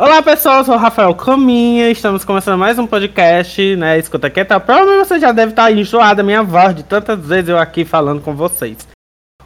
Olá pessoal, eu sou o Rafael Caminha, estamos começando mais um podcast, né? Escuta aqui, tá? Provavelmente você já deve estar tá enjoado da minha voz de tantas vezes eu aqui falando com vocês.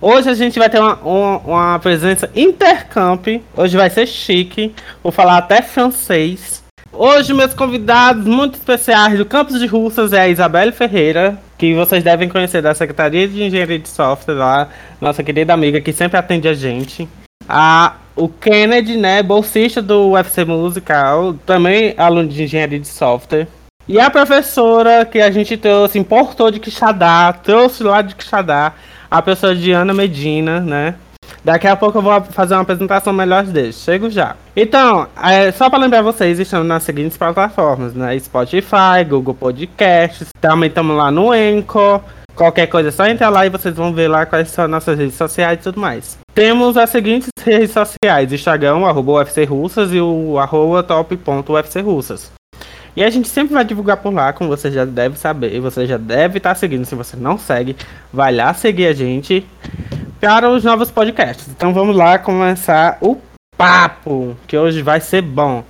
Hoje a gente vai ter uma, uma, uma presença intercamp, hoje vai ser chique, vou falar até francês. Hoje meus convidados muito especiais do campus de Russas é a Isabelle Ferreira, que vocês devem conhecer da Secretaria de Engenharia de Software lá, nossa querida amiga que sempre atende a gente. A, o Kennedy, né, bolsista do UFC Musical, também aluno de engenharia de software. E a professora que a gente trouxe, importou de Quixadá, trouxe lá de Quixadá, a professora Diana Medina, né? Daqui a pouco eu vou fazer uma apresentação melhor deles. Chego já. Então, é, só para lembrar vocês, estamos nas seguintes plataformas, né? Spotify, Google Podcasts, também estamos lá no Anchor. Qualquer coisa, só entrar lá e vocês vão ver lá quais são nossas redes sociais e tudo mais. Temos as seguintes redes sociais: Instagram, arroba UFC Russas e o arroba top.ufcrussas. E a gente sempre vai divulgar por lá, como você já deve saber. Você já deve estar seguindo. Se você não segue, vai lá seguir a gente para os novos podcasts. Então vamos lá começar o papo, que hoje vai ser bom.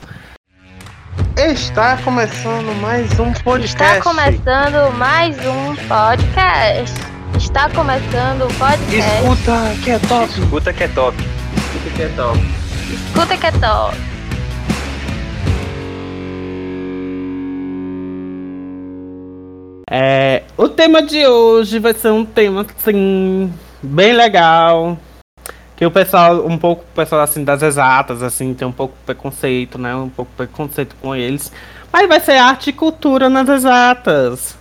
Está começando mais um podcast. Está começando mais um podcast. Está começando o podcast. Escuta que é top. Escuta que é top. Escuta que é top. Escuta que é top. É, o tema de hoje vai ser um tema assim bem legal, que o pessoal, um pouco o pessoal assim das exatas, assim, tem um pouco preconceito, né? Um pouco preconceito com eles. Mas vai ser arte e cultura nas exatas.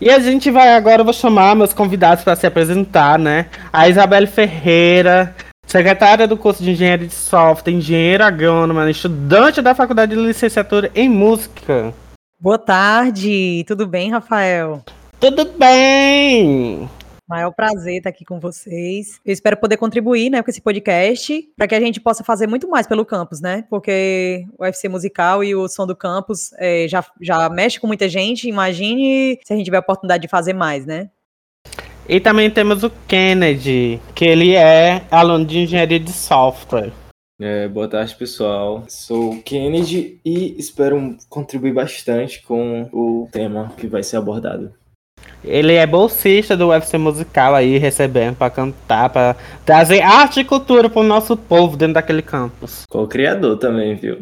E a gente vai agora, eu vou chamar meus convidados para se apresentar, né? A Isabelle Ferreira, secretária do curso de Engenharia de Software, engenheira agrônoma, estudante da Faculdade de Licenciatura em Música. Boa tarde, tudo bem, Rafael? Tudo bem! Maior prazer estar aqui com vocês. Eu espero poder contribuir, né, com esse podcast, para que a gente possa fazer muito mais pelo campus, né? Porque o UFC musical e o som do campus é, já, já mexe com muita gente. Imagine se a gente tiver a oportunidade de fazer mais, né? E também temos o Kennedy, que ele é aluno de engenharia de software. É, boa tarde, pessoal. Sou o Kennedy e espero contribuir bastante com o tema que vai ser abordado. Ele é bolsista do UFC musical aí, recebendo para cantar, para trazer arte e cultura pro nosso povo dentro daquele campus. Co-criador também, viu?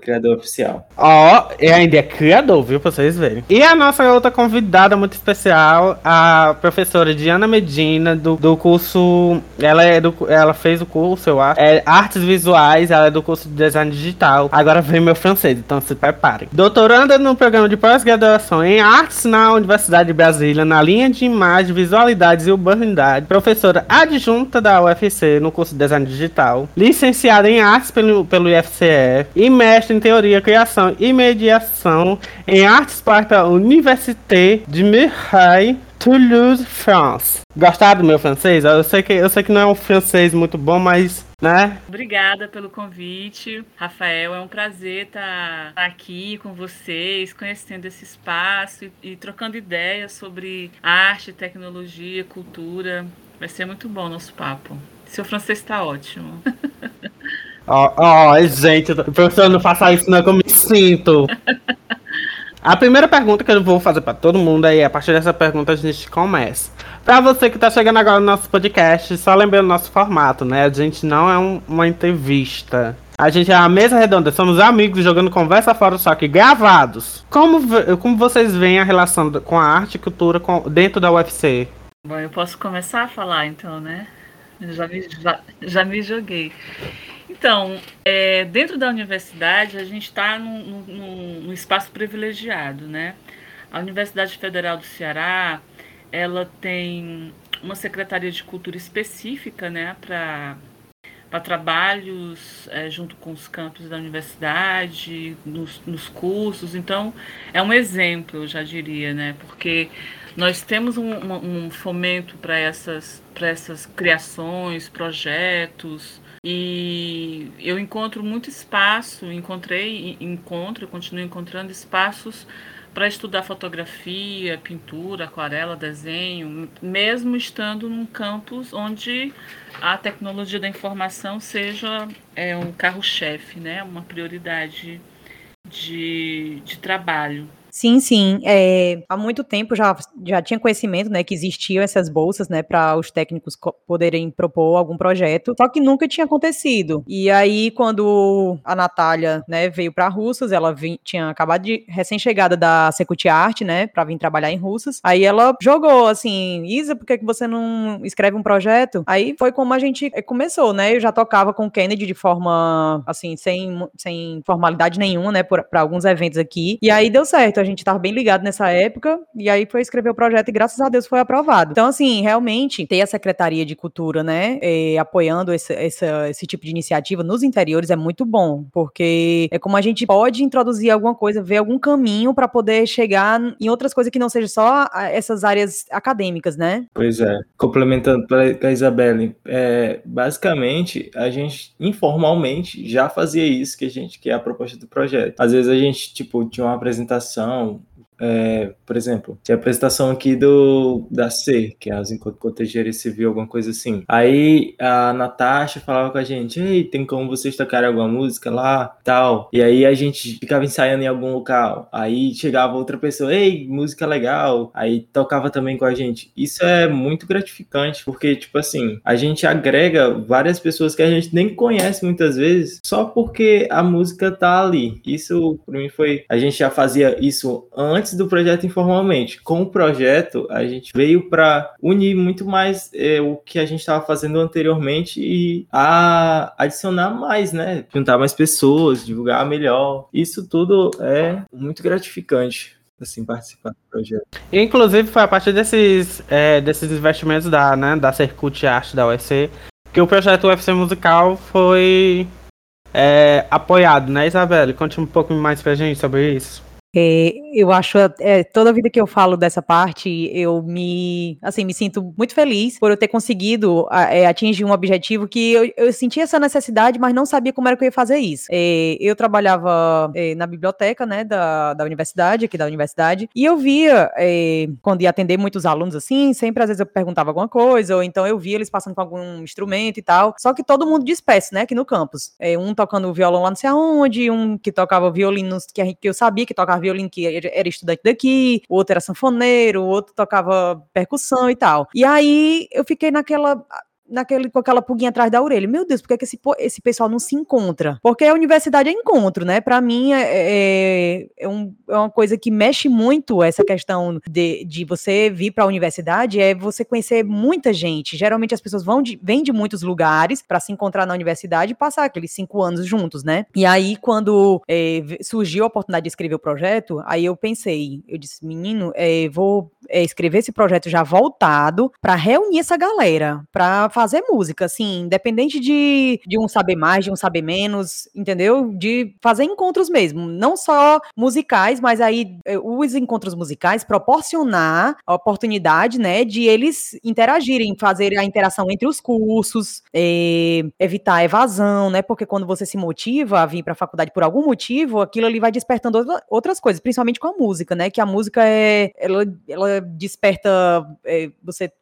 Criador oficial. Ó, oh, e ainda é criador, viu, pra vocês verem. E a nossa outra convidada muito especial, a professora Diana Medina, do, do curso. Ela, é do, ela fez o curso, eu acho. É Artes Visuais, ela é do curso de Design Digital. Agora vem meu francês, então se preparem. Doutoranda no programa de pós-graduação em Artes na Universidade de Brasília na linha de imagem, visualidades e urbanidade, professora adjunta da UFC no curso de Design Digital, licenciada em Artes pelo, pelo IFCE e mestre em Teoria, Criação e Mediação em Artes pela Université de Mireille Toulouse, France. Gostaram do meu francês? Eu sei que eu sei que não é um francês muito bom, mas né? Obrigada pelo convite, Rafael. É um prazer estar aqui com vocês, conhecendo esse espaço e, e trocando ideias sobre arte, tecnologia, cultura. Vai ser muito bom o nosso papo. Seu francês está ótimo. Ó, oh, oh, gente, professor, não faça isso não, que eu me sinto. A primeira pergunta que eu vou fazer para todo mundo aí, a partir dessa pergunta a gente começa. Para você que está chegando agora no nosso podcast, só lembrando o nosso formato, né? A gente não é um, uma entrevista. A gente é uma mesa redonda, somos amigos jogando conversa fora, só que gravados. Como, como vocês veem a relação com a arte e cultura com, dentro da UFC? Bom, eu posso começar a falar então, né? Já me, já, já me joguei. Então, é, dentro da universidade, a gente está num, num, num, espaço privilegiado, né? A Universidade Federal do Ceará, ela tem uma secretaria de cultura específica, né, para trabalhos é, junto com os campos da universidade, nos, nos, cursos. Então, é um exemplo, eu já diria, né? Porque nós temos um, um fomento para essas, essas criações, projetos, e eu encontro muito espaço, encontrei, encontro, continuo encontrando espaços para estudar fotografia, pintura, aquarela, desenho, mesmo estando num campus onde a tecnologia da informação seja é, um carro-chefe, né? uma prioridade de, de trabalho. Sim, sim. É, há muito tempo já, já tinha conhecimento, né, que existiam essas bolsas, né, para os técnicos poderem propor algum projeto, só que nunca tinha acontecido. E aí, quando a Natália, né, veio para Russas, ela vim, tinha acabado de recém-chegada da Secult Art, né, para vir trabalhar em Russas. Aí ela jogou assim, Isa, por que, que você não escreve um projeto? Aí foi como a gente começou, né? Eu já tocava com o Kennedy de forma, assim, sem, sem formalidade nenhuma, né, para alguns eventos aqui. E aí deu certo gente estava bem ligado nessa época, e aí foi escrever o projeto e graças a Deus foi aprovado. Então, assim, realmente, ter a Secretaria de Cultura, né, é, apoiando esse, esse, esse tipo de iniciativa nos interiores é muito bom, porque é como a gente pode introduzir alguma coisa, ver algum caminho para poder chegar em outras coisas que não sejam só essas áreas acadêmicas, né? Pois é. Complementando para a Isabelle, é, basicamente, a gente informalmente já fazia isso que a gente quer a proposta do projeto. Às vezes a gente, tipo, tinha uma apresentação apresentação é, por exemplo, tinha a apresentação aqui do da C, que é as Enquanto Engenharia Civil, alguma coisa assim. Aí a Natasha falava com a gente, ei, tem como vocês tocarem alguma música lá, tal. E aí a gente ficava ensaiando em algum local. Aí chegava outra pessoa, ei, música legal. Aí tocava também com a gente. Isso é muito gratificante, porque, tipo assim, a gente agrega várias pessoas que a gente nem conhece muitas vezes, só porque a música tá ali. Isso, pra mim, foi... A gente já fazia isso antes antes do projeto informalmente. Com o projeto, a gente veio para unir muito mais é, o que a gente estava fazendo anteriormente e a adicionar mais, né? Juntar mais pessoas, divulgar melhor. Isso tudo é muito gratificante assim, participar do projeto. Inclusive, foi a partir desses, é, desses investimentos da, né, da Circuit Arte da UFC que o projeto UFC Musical foi é, apoiado, né, Isabelle? Conte um pouco mais pra gente sobre isso. É, eu acho, é, toda vida que eu falo dessa parte, eu me, assim, me sinto muito feliz por eu ter conseguido é, atingir um objetivo que eu, eu sentia essa necessidade, mas não sabia como era que eu ia fazer isso. É, eu trabalhava é, na biblioteca, né, da, da universidade, aqui da universidade, e eu via, é, quando ia atender muitos alunos assim, sempre às vezes eu perguntava alguma coisa, ou então eu via eles passando com algum instrumento e tal, só que todo mundo disperso, né, aqui no campus. um tocando violão lá não sei aonde, um que tocava violino que, que eu sabia que tocava violino que era estudante daqui, o outro era sanfoneiro, o outro tocava percussão e tal. E aí eu fiquei naquela naquele, com aquela pulguinha atrás da orelha. Meu Deus, por que, que esse, esse pessoal não se encontra? Porque a universidade é encontro, né? Para mim é, é, é, um, é, uma coisa que mexe muito essa questão de, de você vir para a universidade, é você conhecer muita gente. Geralmente as pessoas vão de, vêm de muitos lugares para se encontrar na universidade e passar aqueles cinco anos juntos, né? E aí, quando é, surgiu a oportunidade de escrever o projeto, aí eu pensei, eu disse, menino, é, vou é, escrever esse projeto já voltado para reunir essa galera, para fazer música, assim, independente de, de um saber mais, de um saber menos, entendeu? De fazer encontros mesmo, não só musicais, mas aí é, os encontros musicais proporcionar a oportunidade, né, de eles interagirem, fazer a interação entre os cursos, é, evitar a evasão, né, porque quando você se motiva a vir para a faculdade por algum motivo, aquilo ali vai despertando outras coisas, principalmente com a música, né, que a música é, ela, ela desperta, é, você eh,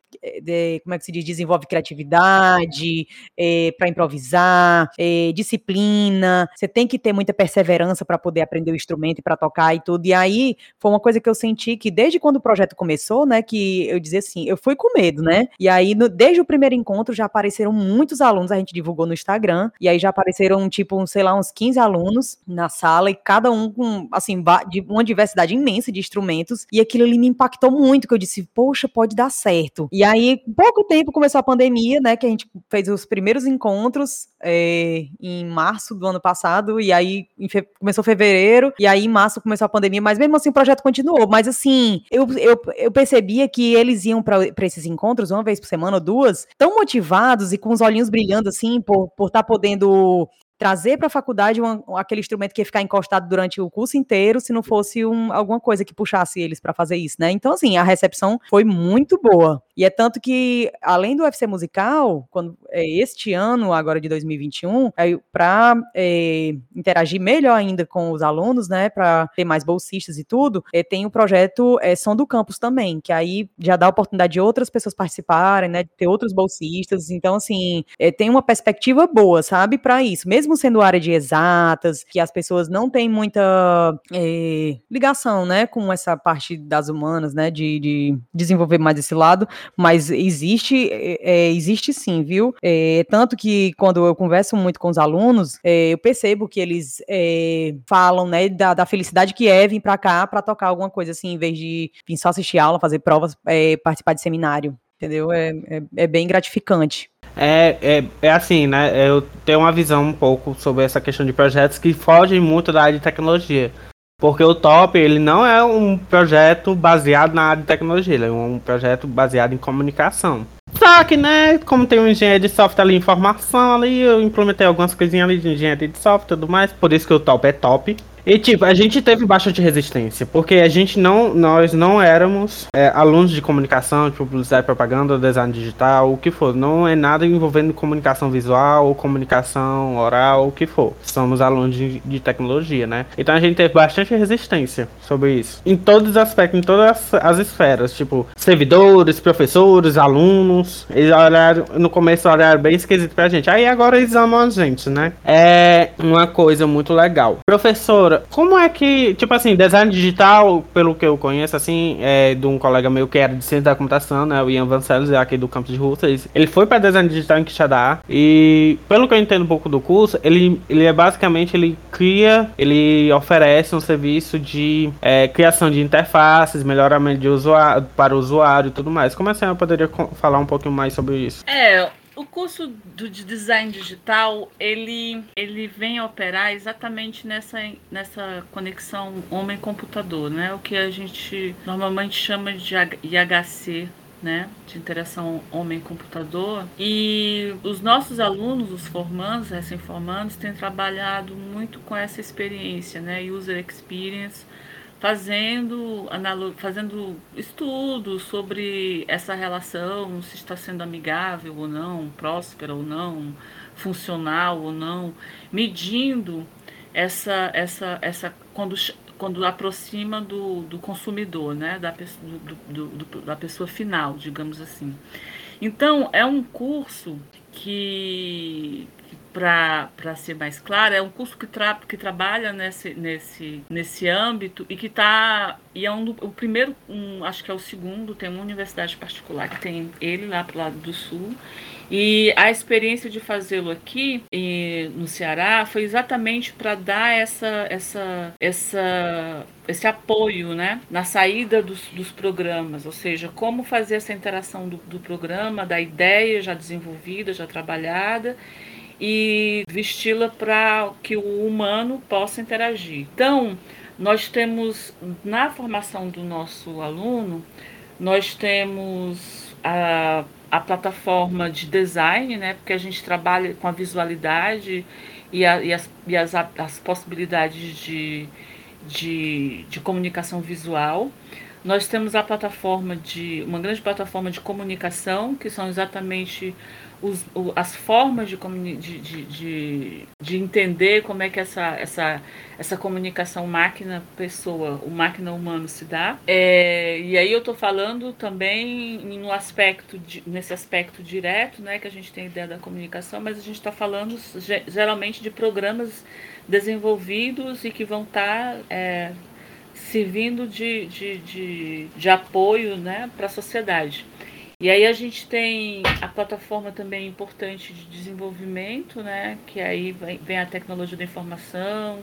de, como é que se diz, desenvolve criatividade é, eh, para improvisar, é, disciplina. Você tem que ter muita perseverança para poder aprender o instrumento e para tocar e tudo. E aí foi uma coisa que eu senti que desde quando o projeto começou, né, que eu dizia assim, eu fui com medo, né? E aí no, desde o primeiro encontro já apareceram muitos alunos, a gente divulgou no Instagram, e aí já apareceram tipo, sei lá, uns 15 alunos na sala e cada um com assim, uma diversidade imensa de instrumentos, e aquilo ali me impactou muito, que eu disse, poxa, pode dar certo. E aí, pouco tempo começou a pandemia, né? Que a gente fez os primeiros encontros é, em março do ano passado, e aí fe começou fevereiro, e aí em março começou a pandemia, mas mesmo assim o projeto continuou. Mas assim, eu, eu, eu percebia que eles iam para esses encontros uma vez por semana ou duas, tão motivados e com os olhinhos brilhando assim, por estar por tá podendo trazer para a faculdade uma, aquele instrumento que ia ficar encostado durante o curso inteiro, se não fosse um, alguma coisa que puxasse eles para fazer isso, né? Então, assim, a recepção foi muito boa. E é tanto que, além do UFC musical, quando é, este ano, agora de 2021, é, para é, interagir melhor ainda com os alunos, né, para ter mais bolsistas e tudo, é, tem o projeto é, Som do Campus também, que aí já dá a oportunidade de outras pessoas participarem, né, de ter outros bolsistas. Então, assim, é, tem uma perspectiva boa, sabe, para isso. Mesmo sendo área de exatas, que as pessoas não têm muita é, ligação, né, com essa parte das humanas, né, de, de desenvolver mais esse lado, mas existe, é, é existe sim, viu? É, tanto que quando eu converso muito com os alunos, é, eu percebo que eles é, falam, né, da, da, felicidade que é vir para cá para tocar alguma coisa assim, em vez de vir só assistir aula, fazer provas, é, participar de seminário, entendeu? É, é, bem gratificante. É, é, é assim, né? Eu tenho uma visão um pouco sobre essa questão de projetos que fogem muito da área de tecnologia. Porque o Top, ele não é um projeto baseado na área de tecnologia, ele é um projeto baseado em comunicação. Só que, né, como tem um engenheiro de software ali, informação ali, eu implementei algumas coisinhas ali de engenharia de software e tudo mais, por isso que o Top é top. E tipo, a gente teve bastante resistência, porque a gente não, nós não éramos é, alunos de comunicação, tipo publicidade, propaganda, design digital, o que for. Não é nada envolvendo comunicação visual ou comunicação oral, o que for. Somos alunos de, de tecnologia, né? Então a gente teve bastante resistência sobre isso. Em todos os aspectos, em todas as, as esferas, tipo, servidores, professores, alunos. Eles olharam, no começo olharam bem esquisito pra gente. Aí agora eles amam a gente, né? É uma coisa muito legal. Professora, como é que, tipo assim, design digital, pelo que eu conheço, assim, é de um colega meu que era de ciência da computação, né, o Ian Vancelos, é aqui do campus de Russas, ele foi para design digital em Quixadá e, pelo que eu entendo um pouco do curso, ele, ele é basicamente, ele cria, ele oferece um serviço de é, criação de interfaces, melhoramento de usuário, para o usuário e tudo mais. Como assim eu poderia falar um pouquinho mais sobre isso? É, o curso do, de design digital, ele, ele vem operar exatamente nessa, nessa conexão homem-computador, né? O que a gente normalmente chama de IHC, né, de interação homem-computador. E os nossos alunos, os formandos, recém-formandos, têm trabalhado muito com essa experiência, né, user experience, fazendo, fazendo estudos sobre essa relação, se está sendo amigável ou não, próspera ou não, funcional ou não, medindo essa, essa, essa quando, quando aproxima do, do consumidor, né? da, do, do, da pessoa final, digamos assim. Então, é um curso que, para ser mais claro, é um curso que, tra que trabalha nesse, nesse, nesse âmbito e que está. E é um, o primeiro, um, acho que é o segundo, tem uma universidade particular que tem ele lá para o lado do sul. E a experiência de fazê-lo aqui e, no Ceará foi exatamente para dar essa, essa, essa, esse apoio né, na saída dos, dos programas, ou seja, como fazer essa interação do, do programa, da ideia já desenvolvida, já trabalhada e vesti-la para que o humano possa interagir. Então, nós temos na formação do nosso aluno, nós temos a, a plataforma de design, né, porque a gente trabalha com a visualidade e, a, e, as, e as, as possibilidades de, de, de comunicação visual. Nós temos a plataforma de uma grande plataforma de comunicação, que são exatamente os, o, as formas de, de, de, de, entender como é que essa, essa, essa comunicação máquina-pessoa, o máquina-humano se dá. É, e aí eu estou falando também no aspecto nesse aspecto direto, né, que a gente tem ideia da comunicação, mas a gente está falando geralmente de programas desenvolvidos e que vão estar tá, é, servindo de, de, de, de apoio né, para a sociedade. E aí a gente tem a plataforma também importante de desenvolvimento, né? Que aí vem a tecnologia da informação.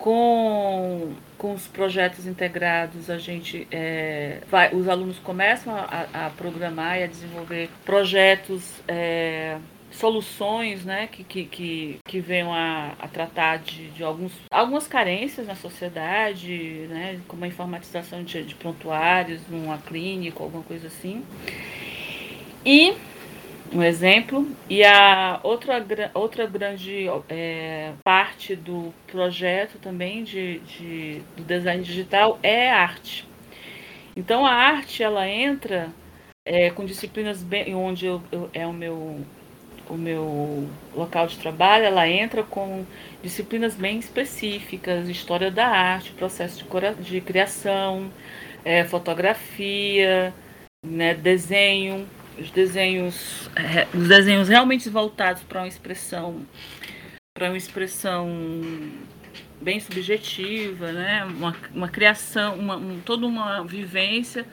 Com, com os projetos integrados, a gente é, vai, os alunos começam a, a, programar e a desenvolver projetos, é, soluções né, que, que, que, que venham a, a tratar de, de alguns, algumas carências na sociedade, né, como a informatização de, de prontuários numa clínica, alguma coisa assim. E um exemplo. E a outra, outra grande é, parte do projeto também de, de, do design digital é arte. Então a arte ela entra é, com disciplinas bem, onde eu, eu, é o meu o meu local de trabalho, ela entra com disciplinas bem específicas, história da arte, processo de, de criação, é, fotografia, né, desenho, os desenhos, é, os desenhos realmente voltados para uma expressão, para uma expressão bem subjetiva, né, uma, uma criação, uma, um, toda uma vivência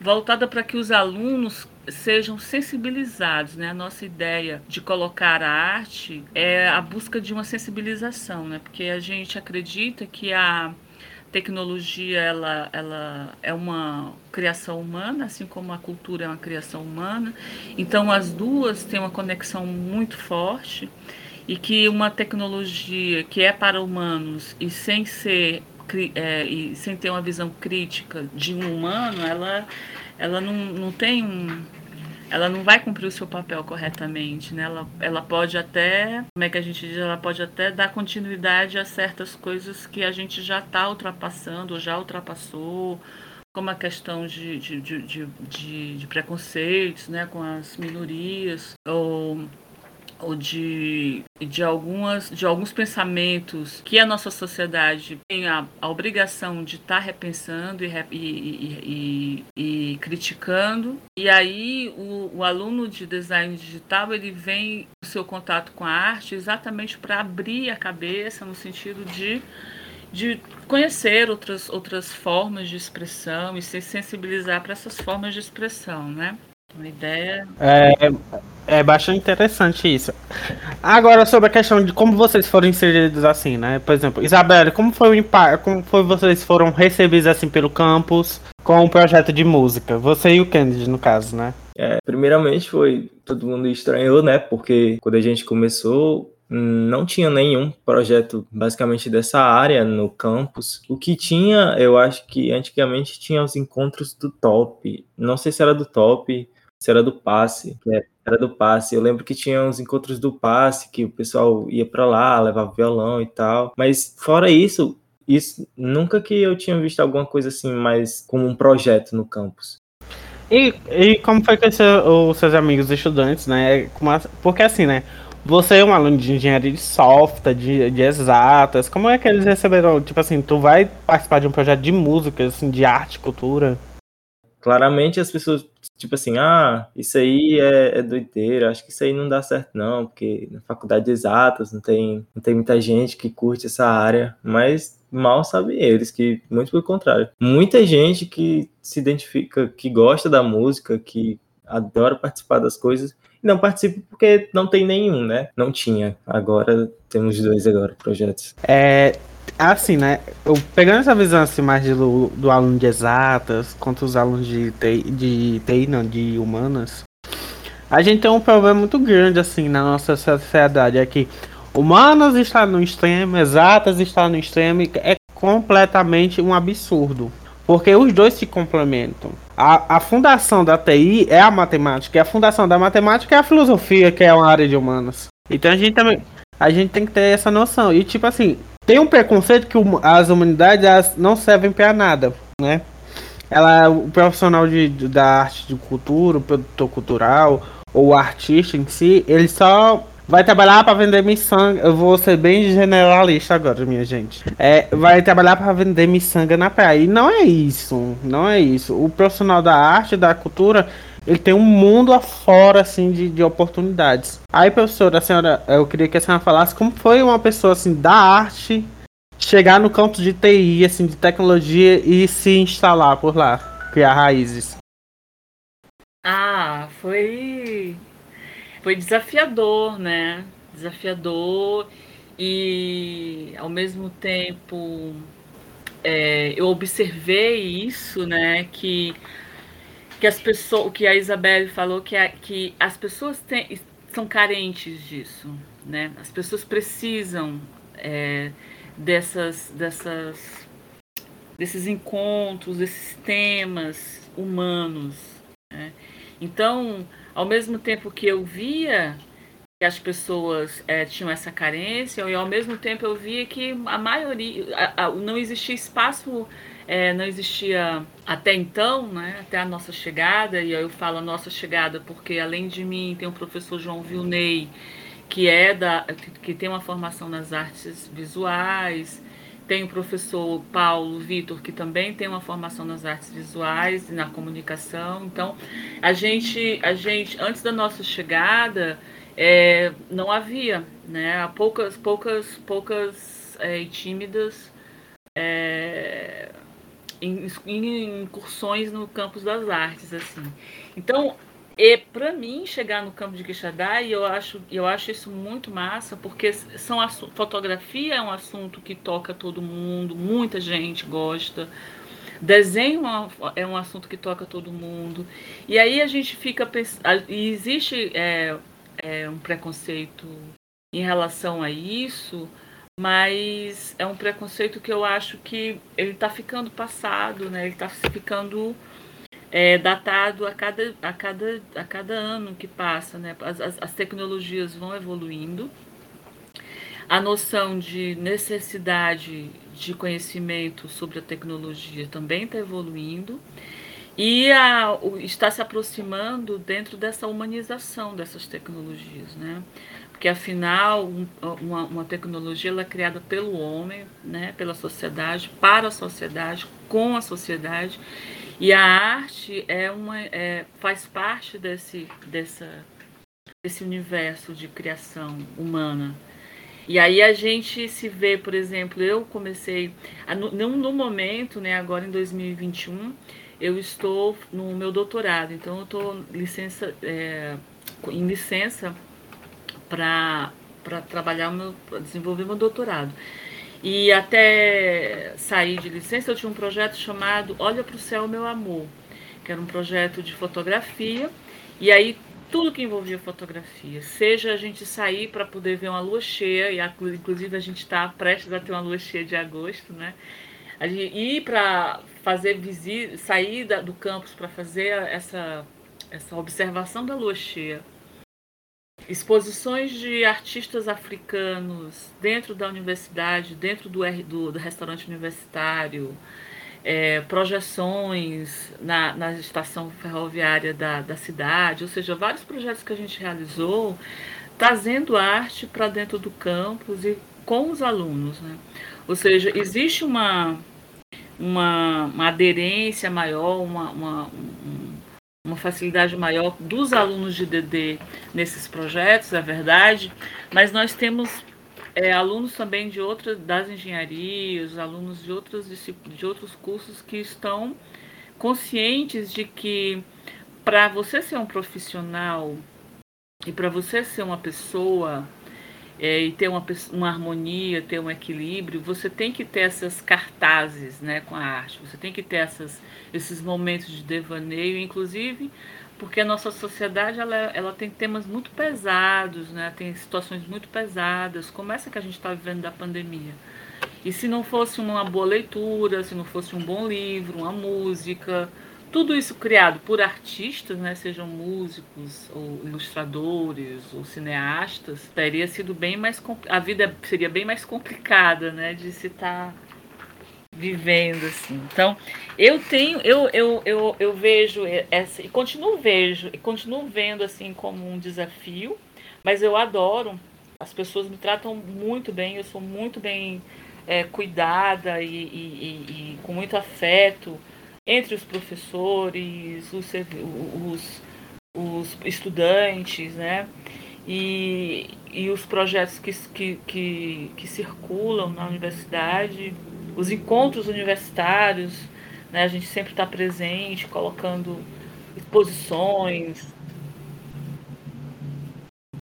voltada para que os alunos sejam sensibilizados. Né? A nossa ideia de colocar a arte é a busca de uma sensibilização, né? porque a gente acredita que a tecnologia ela, ela é uma criação humana, assim como a cultura é uma criação humana. Então, as duas têm uma conexão muito forte e que uma tecnologia que é para humanos e sem ser é, e sem ter uma visão crítica de um humano, ela, ela não, não tem um, ela não vai cumprir o seu papel corretamente, né? Ela, ela pode até, como é que a gente diz, ela pode até dar continuidade a certas coisas que a gente já está ultrapassando, já ultrapassou, como a questão de, de, de, de preconceitos, né, com as minorias, ou ou de, de, algumas, de alguns pensamentos que a nossa sociedade tem a, a obrigação de estar tá repensando e, e, e, e, criticando. E aí o, o, aluno de design digital ele vem no seu contato com a arte exatamente para abrir a cabeça no sentido de de conhecer outras, outras formas de expressão e se sensibilizar para essas formas de expressão, né? Uma ideia. É, é bastante interessante isso. Agora, sobre a questão de como vocês foram inseridos assim, né? Por exemplo, Isabela, como foi o impacto, como foi vocês foram recebidos assim pelo campus com o projeto de música? Você e o Kennedy, no caso, né? É, primeiramente foi, todo mundo estranhou, né? Porque quando a gente começou, não tinha nenhum projeto basicamente dessa área no campus. O que tinha, eu acho que antigamente tinha os encontros do top. Não sei se era do top, se era do passe, é, era do passe. Eu lembro que tinha uns encontros do passe, que o pessoal ia para lá, levava violão e tal. Mas fora isso, isso nunca que eu tinha visto alguma coisa assim, mais como um projeto no campus. E, e como foi que seu, os seus amigos estudantes, né? Porque assim, né? Você é um aluno de engenharia de software, de, de exatas. Como é que eles receberam? Tipo assim, tu vai participar de um projeto de música, assim, de arte, cultura? Claramente as pessoas tipo assim, ah, isso aí é, é doideira, acho que isso aí não dá certo não, porque na faculdade de exatas não tem, não tem muita gente que curte essa área, mas mal sabem eles que, muito pelo contrário, muita gente que se identifica, que gosta da música, que adora participar das coisas, não participa porque não tem nenhum, né? Não tinha. Agora temos dois agora projetos. É, assim, né? Eu, pegando essa visão assim, mais do, do aluno de exatas contra os alunos de TI, de TI, não, de humanas, a gente tem um problema muito grande assim na nossa sociedade. É que humanas está no extremo, exatas está no extremo, é completamente um absurdo. Porque os dois se complementam. A, a fundação da TI é a matemática, e a fundação da matemática é a filosofia, que é uma área de humanas. Então a gente também. A gente tem que ter essa noção. E tipo assim, tem um preconceito que as humanidades não servem para nada, né? Ela, o profissional de, de, da arte de cultura, o produtor cultural, ou o artista em si, ele só vai trabalhar para vender miçanga. Eu vou ser bem generalista agora, minha gente. É, vai trabalhar para vender miçanga na praia. E não é isso, não é isso. O profissional da arte, da cultura, ele tem um mundo afora, assim, de, de oportunidades. Aí, professora, a senhora, eu queria que a senhora falasse como foi uma pessoa, assim, da arte chegar no campo de TI, assim, de tecnologia e se instalar por lá, criar raízes. Ah, foi foi desafiador, né? Desafiador e ao mesmo tempo é, eu observei isso, né? Que que as pessoas, que a Isabelle falou que, a, que as pessoas têm, são carentes disso, né? As pessoas precisam é, dessas, dessas, desses encontros, desses temas humanos. Né? Então, ao mesmo tempo que eu via que as pessoas é, tinham essa carência, e ao mesmo tempo eu via que a maioria, a, a, não existia espaço é, não existia até então, né, até a nossa chegada, e eu falo a nossa chegada porque além de mim tem o professor João Vilney, que é da que tem uma formação nas artes visuais, tem o professor Paulo Vitor, que também tem uma formação nas artes visuais e na comunicação. Então, a gente, a gente antes da nossa chegada, é, não havia, né? Poucas, poucas, poucas é, tímidas é, em, incursões no campus das artes, assim. Então, e para mim chegar no campo de Quixadá, eu acho, eu acho isso muito massa, porque são fotografia é um assunto que toca todo mundo, muita gente gosta. Desenho é um assunto que toca todo mundo. E aí a gente fica pensando. Existe é, é, um preconceito em relação a isso, mas é um preconceito que eu acho que ele está ficando passado, né? ele está ficando é, datado a cada, a, cada, a cada ano que passa. Né? As, as, as tecnologias vão evoluindo, a noção de necessidade de conhecimento sobre a tecnologia também está evoluindo e a, está se aproximando dentro dessa humanização dessas tecnologias, né? Porque afinal um, uma, uma, tecnologia ela é criada pelo homem, né? Pela sociedade, para a sociedade, com a sociedade e a arte é uma, é, faz parte desse, dessa, desse universo de criação humana. E aí a gente se vê, por exemplo, eu comecei, no, no momento, né, agora em 2021, eu estou no meu doutorado, então eu estou licença, é, em licença para trabalhar, meu, desenvolver meu doutorado. E até sair de licença, eu tinha um projeto chamado Olha para o Céu, Meu Amor, que era um projeto de fotografia. E aí, tudo que envolvia fotografia, seja a gente sair para poder ver uma lua cheia, e inclusive a gente está prestes a ter uma lua cheia de agosto, né? A gente ir para fazer visita, sair do campus para fazer essa, essa observação da lua cheia exposições de artistas africanos dentro da universidade, dentro do, do, do restaurante universitário, é, projeções na, na estação ferroviária da, da cidade, ou seja, vários projetos que a gente realizou trazendo arte para dentro do campus e com os alunos. Né? Ou seja, existe uma, uma, uma aderência maior, uma, uma um, uma facilidade maior dos alunos de DD nesses projetos, é verdade, mas nós temos é, alunos também de outras das engenharias, alunos de outros de outros cursos que estão conscientes de que para você ser um profissional e para você ser uma pessoa é, e ter uma, uma harmonia, ter um equilíbrio, você tem que ter essas cartazes né, com a arte, você tem que ter essas, esses momentos de devaneio, inclusive porque a nossa sociedade ela, ela tem temas muito pesados, né, tem situações muito pesadas, como essa que a gente está vivendo da pandemia. E se não fosse uma boa leitura, se não fosse um bom livro, uma música, tudo isso criado por artistas, né, sejam músicos ou ilustradores ou cineastas, teria sido bem mais a vida seria bem mais complicada, né, de se estar tá vivendo assim. Então, eu tenho eu, eu, eu, eu vejo essa e continuo vejo e continuo vendo assim como um desafio, mas eu adoro. As pessoas me tratam muito bem, eu sou muito bem é, cuidada e, e, e, e com muito afeto entre os professores, os, os, os estudantes, né? E, e os projetos que, que, que, que, circulam na universidade, os encontros universitários, né? a gente sempre está presente, colocando exposições.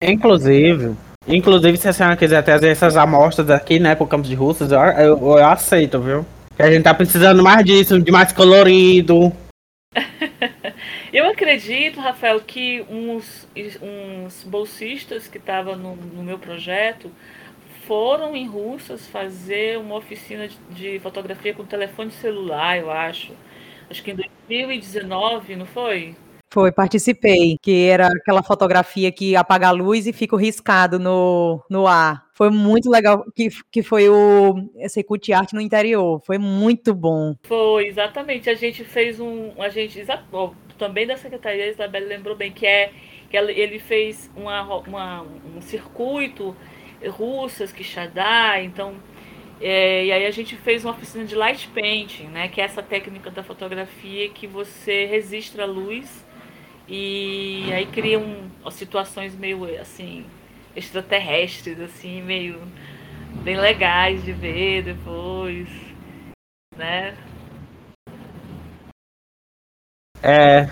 Inclusive, inclusive se a senhora quiser trazer essas amostras aqui, né, para o campus de Russas, eu, eu, eu aceito, viu? Que a gente tá precisando mais disso, de mais colorido. Eu acredito, Rafael, que uns, uns bolsistas que estavam no, no, meu projeto foram em Russas fazer uma oficina de, de, fotografia com telefone celular, eu acho. Acho que em 2019, não foi? Foi, participei. Que era aquela fotografia que apaga a luz e fica riscado no, no ar. Foi muito legal, que, que foi o Secult Arte no interior. Foi muito bom. Foi, exatamente. A gente fez um. A gente, também da Secretaria, a Isabela lembrou bem, que é que ele fez uma, uma um circuito russas, que Quixadá, então é, e aí a gente fez uma oficina de light painting, né, que é essa técnica da fotografia que você registra a luz e aí cria um, situações meio assim extraterrestres, assim, meio bem legais de ver depois, né? É,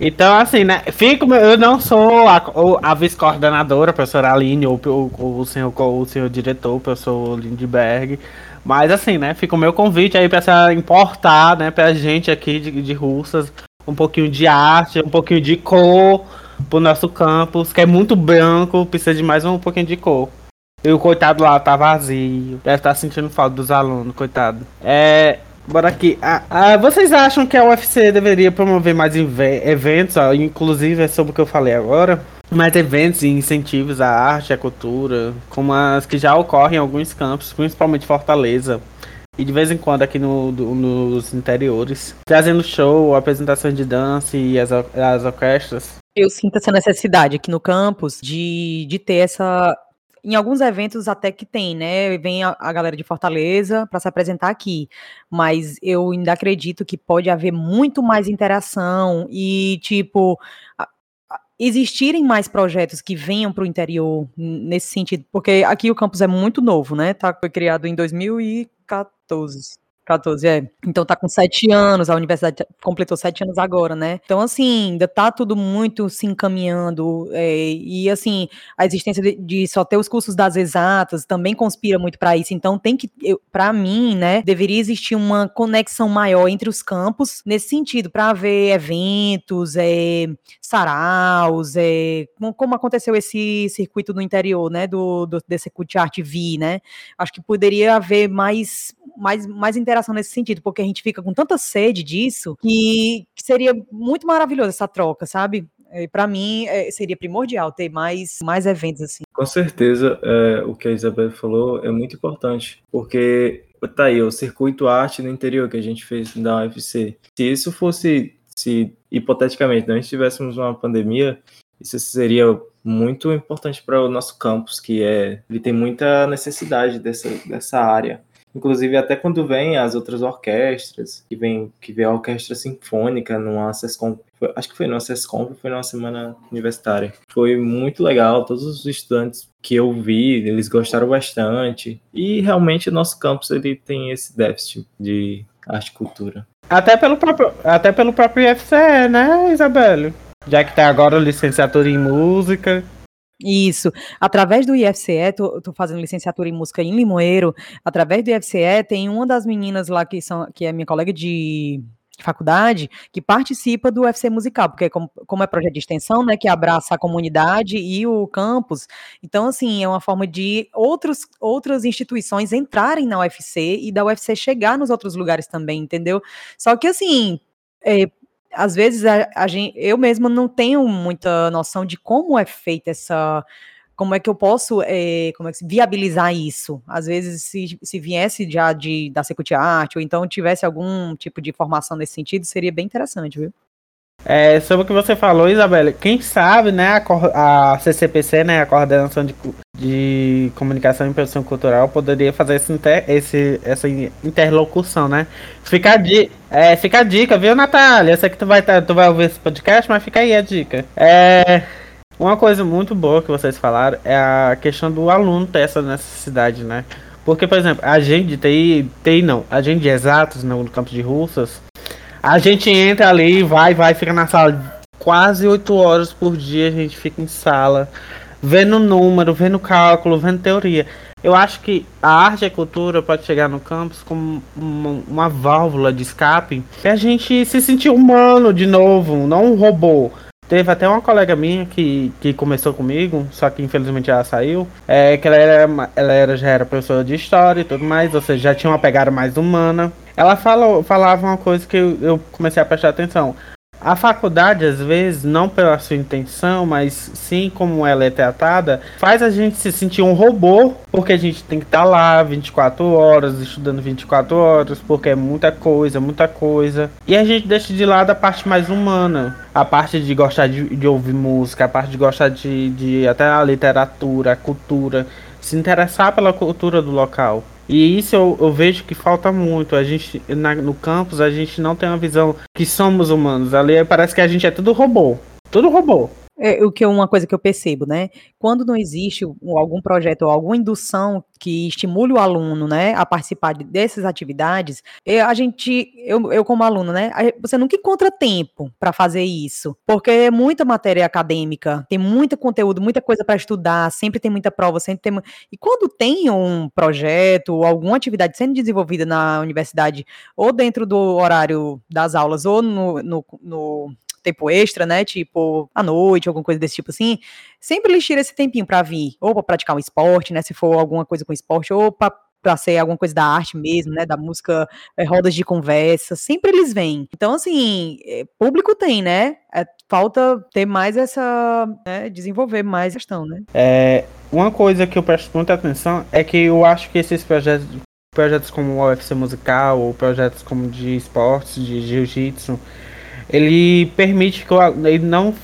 então, assim, né? Fico, eu não sou a, a vice-coordenadora, professora Aline, ou, ou, o, senhor, o senhor diretor, professor Lindbergh. Mas, assim, né? Fica o meu convite aí para importar, né, pra gente aqui de, de Russas um pouquinho de arte, um pouquinho de cor pro nosso campus, que é muito branco, precisa de mais um pouquinho de cor. E o coitado lá tá vazio, deve estar tá sentindo falta dos alunos, coitado. É, Bora aqui. Ah, ah, vocês acham que a UFC deveria promover mais eventos, ó, inclusive é sobre o que eu falei agora? Mais eventos e incentivos à arte, à cultura, como as que já ocorrem em alguns campos, principalmente Fortaleza. E de vez em quando aqui no, do, nos interiores, trazendo show, apresentações de dança e as, as orquestras. Eu sinto essa necessidade aqui no campus de, de ter essa em alguns eventos até que tem, né? Vem a, a galera de Fortaleza para se apresentar aqui, mas eu ainda acredito que pode haver muito mais interação e, tipo, a, a, existirem mais projetos que venham para o interior nesse sentido, porque aqui o campus é muito novo, né? Tá, foi criado em 2014. 14, é. Então tá com sete anos, a universidade completou sete anos agora, né? Então, assim, ainda tá tudo muito se encaminhando. É, e, assim, a existência de, de, só ter os cursos das exatas também conspira muito para isso. Então, tem que, para mim, né, deveria existir uma conexão maior entre os campos nesse sentido, para haver eventos, é, saraus, é, como aconteceu esse circuito no interior, né, do, do desse Cult Art V, né? Acho que poderia haver mais, mais, mais interação nesse sentido, porque a gente fica com tanta sede disso que, que seria muito maravilhoso essa troca, sabe? para mim é, seria primordial ter mais, mais eventos assim. Com certeza, é, o que a Isabel falou é muito importante, porque tá aí o circuito arte no interior que a gente fez da UFC. Se isso fosse, se hipoteticamente não estivéssemos uma pandemia, isso seria muito importante para o nosso campus, que é ele tem muita necessidade dessa, dessa área. Inclusive, até quando vem as outras orquestras, que vem, que vem a orquestra sinfônica numa SESCOM, acho que foi numa SESCOM, foi numa semana universitária. Foi muito legal, todos os estudantes que eu vi, eles gostaram bastante. E realmente o nosso campus ele tem esse déficit de arte e cultura. Até pelo próprio, até pelo próprio IFCE, né, Isabelle? Já que tá agora licenciatura em música. Isso. Através do IFCE, tô, tô, fazendo licenciatura em música em Limoeiro. Através do IFCE, tem uma das meninas lá que, são, que é minha colega de faculdade que participa do UFC musical, porque como, como, é projeto de extensão, né, que abraça a comunidade e o campus, então assim, é uma forma de outros, outras instituições entrarem na UFC e da UFC chegar nos outros lugares também, entendeu? Só que assim, é, às vezes a, a gente, eu mesma não tenho muita noção de como é feita essa como é que eu posso é, como é que, viabilizar isso? Às vezes, se, se viesse já de, da Secult Art, ou então tivesse algum tipo de formação nesse sentido, seria bem interessante, viu? É, sobre o que você falou, Isabela, quem sabe, né, a, a CCPC, né, a Coordenação de, de Comunicação e Produção Cultural, poderia fazer esse, esse, essa interlocução, né? Fica a, di, é, fica a dica, viu, Natália? Eu sei que tu vai, tá, tu vai ouvir esse podcast, mas fica aí a dica. É, uma coisa muito boa que vocês falaram é a questão do aluno ter essa necessidade, né? Porque, por exemplo, a gente TI, TI não, a gente de exatos no campo de Russas, a gente entra ali, vai, vai, fica na sala quase 8 horas por dia, a gente fica em sala, vendo número, vendo cálculo, vendo teoria. Eu acho que a arte e a cultura pode chegar no campus como uma, uma válvula de escape e a gente se sentir humano de novo, não um robô. Teve até uma colega minha que, que começou comigo, só que infelizmente ela saiu. É que ela era, ela era, já era professora de história e tudo mais, ou seja, já tinha uma pegada mais humana. Ela falou, falava uma coisa que eu, eu comecei a prestar atenção. A faculdade, às vezes, não pela sua intenção, mas sim como ela é tratada, faz a gente se sentir um robô, porque a gente tem que estar tá lá 24 horas, estudando 24 horas, porque é muita coisa, muita coisa. E a gente deixa de lado a parte mais humana, a parte de gostar de, de ouvir música, a parte de gostar de, de até a literatura, a cultura, se interessar pela cultura do local. E isso eu, eu, vejo que falta muito. A gente, na, no campus, a gente não tem uma visão que somos humanos. Ali parece que a gente é tudo robô. Tudo robô. É, o que é uma coisa que eu percebo, né? Quando não existe algum projeto ou alguma indução que estimule o aluno, né, a participar dessas atividades, é, a gente, eu, eu como aluno, né, você nunca encontra tempo para fazer isso, porque é muita matéria acadêmica, tem muito conteúdo, muita coisa para estudar, sempre tem muita prova, sempre tem. E quando tem um projeto ou alguma atividade sendo desenvolvida na universidade, ou dentro do horário das aulas, ou no, no, no tempo extra, né? Tipo, à noite, alguma coisa desse tipo assim. Sempre eles tiram esse tempinho para vir, ou para praticar um esporte, né? Se for alguma coisa com esporte, ou para para ser alguma coisa da arte mesmo, né, da música, é, rodas de conversa, sempre eles vêm. Então, assim, é, público tem, né? É, falta ter mais essa, né, desenvolver mais a questão, né? É, uma coisa que eu presto muita atenção é que eu acho que esses projetos, projetos como o UFC musical ou projetos como de esportes, de jiu-jitsu, ele permite que o, ele não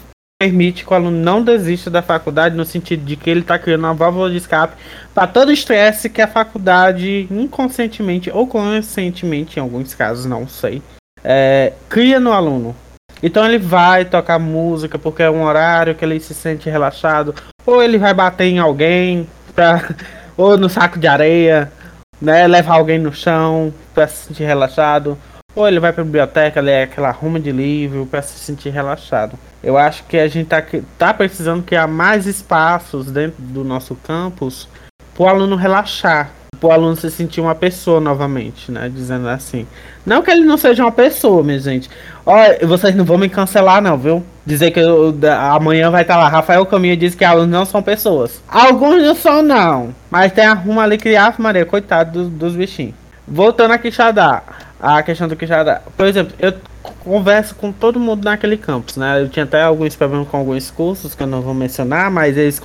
permite que o aluno não desista da faculdade no sentido de que ele está criando uma válvula de escape para todo o estresse que a faculdade inconscientemente ou conscientemente, em alguns casos, não sei, é, cria no aluno. Então ele vai tocar música porque é um horário que ele se sente relaxado, ou ele vai bater em alguém, pra, ou no saco de areia, né, levar alguém no chão para se sentir relaxado, ou ele vai para a biblioteca, ler aquela ruma de livro para se sentir relaxado. Eu acho que a gente tá, tá precisando criar mais espaços dentro do nosso campus para o aluno relaxar, para o aluno se sentir uma pessoa novamente, né? Dizendo assim. Não que ele não seja uma pessoa, minha gente. Olha, vocês não vão me cancelar, não, viu? Dizer que eu, amanhã vai estar tá lá. Rafael Caminha diz que alunos não são pessoas. Alguns não são, não. Mas tem a ruma ali que, ah, Maria, coitado dos, dos bichinhos. Voltando aqui, Xadá a questão do que já dá. Por exemplo, eu converso com todo mundo naquele campus, né? Eu tinha até alguns problemas com alguns cursos que eu não vou mencionar, mas eles,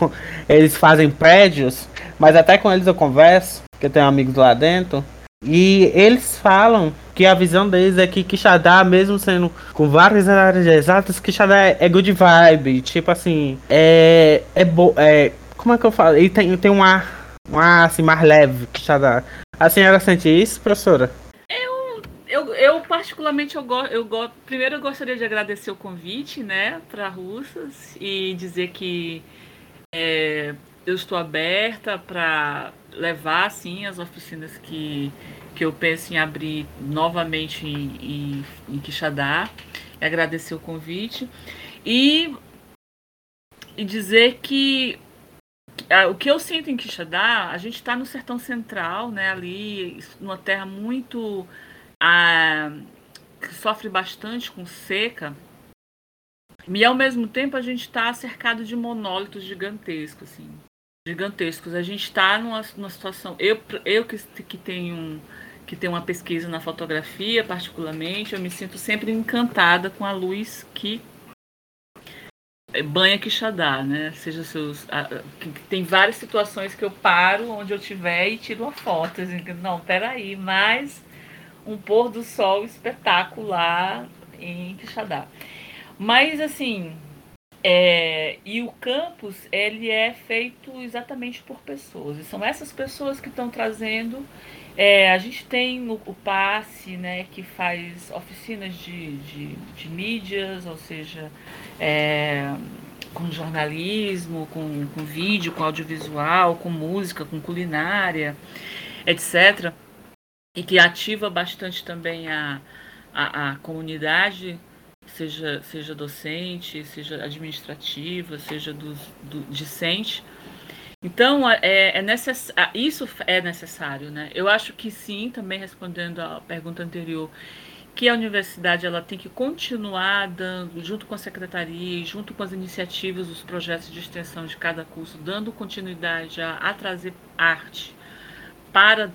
eles fazem prédios, mas até com eles eu converso, que eu tenho amigos lá dentro. E eles falam que a visão deles é que Quixadá, mesmo sendo com várias áreas exatas, Quixadá é, é good vibe. Tipo assim, é. É, bo, é Como é que eu falo? Ele tem, tem um ar, um ar assim, mais leve, Quixadá. A senhora sente isso, professora? eu, eu particularmente eu gosto, eu go, primeiro eu gostaria de agradecer o convite, né, para Russas e dizer que é, eu estou aberta para levar assim as oficinas que, que eu penso em abrir novamente em, em, em Quixadá. Agradecer o convite e, e dizer que o que eu sinto em Quixadá, a gente está no sertão central, né, ali, numa terra muito a, que sofre bastante com seca, e ao mesmo tempo a gente está cercado de monólitos gigantescos, assim, gigantescos. A gente está numa, numa situação, eu, eu que, que tenho que tem uma pesquisa na fotografia, particularmente, eu me sinto sempre encantada com a luz que banha Quixadá, né? Seja seus. tem várias situações que eu paro onde eu estiver e tiro uma foto. Assim, não, peraí, mas um pôr do sol espetacular em Quixadá. Mas assim, é, e o campus ele é feito exatamente por pessoas. E são essas pessoas que estão trazendo. É, a gente tem o, o passe, né, que faz oficinas de, de, de mídias, ou seja, é, com jornalismo, com, com vídeo, com audiovisual, com música, com culinária, etc e que ativa bastante também a, a, a comunidade, seja, seja docente, seja administrativa, seja do, do discente. Então, é, é necess... isso é necessário, né? Eu acho que sim, também respondendo à pergunta anterior, que a universidade ela tem que continuar dando, junto com a secretaria, junto com as iniciativas, os projetos de extensão de cada curso, dando continuidade a, a trazer arte para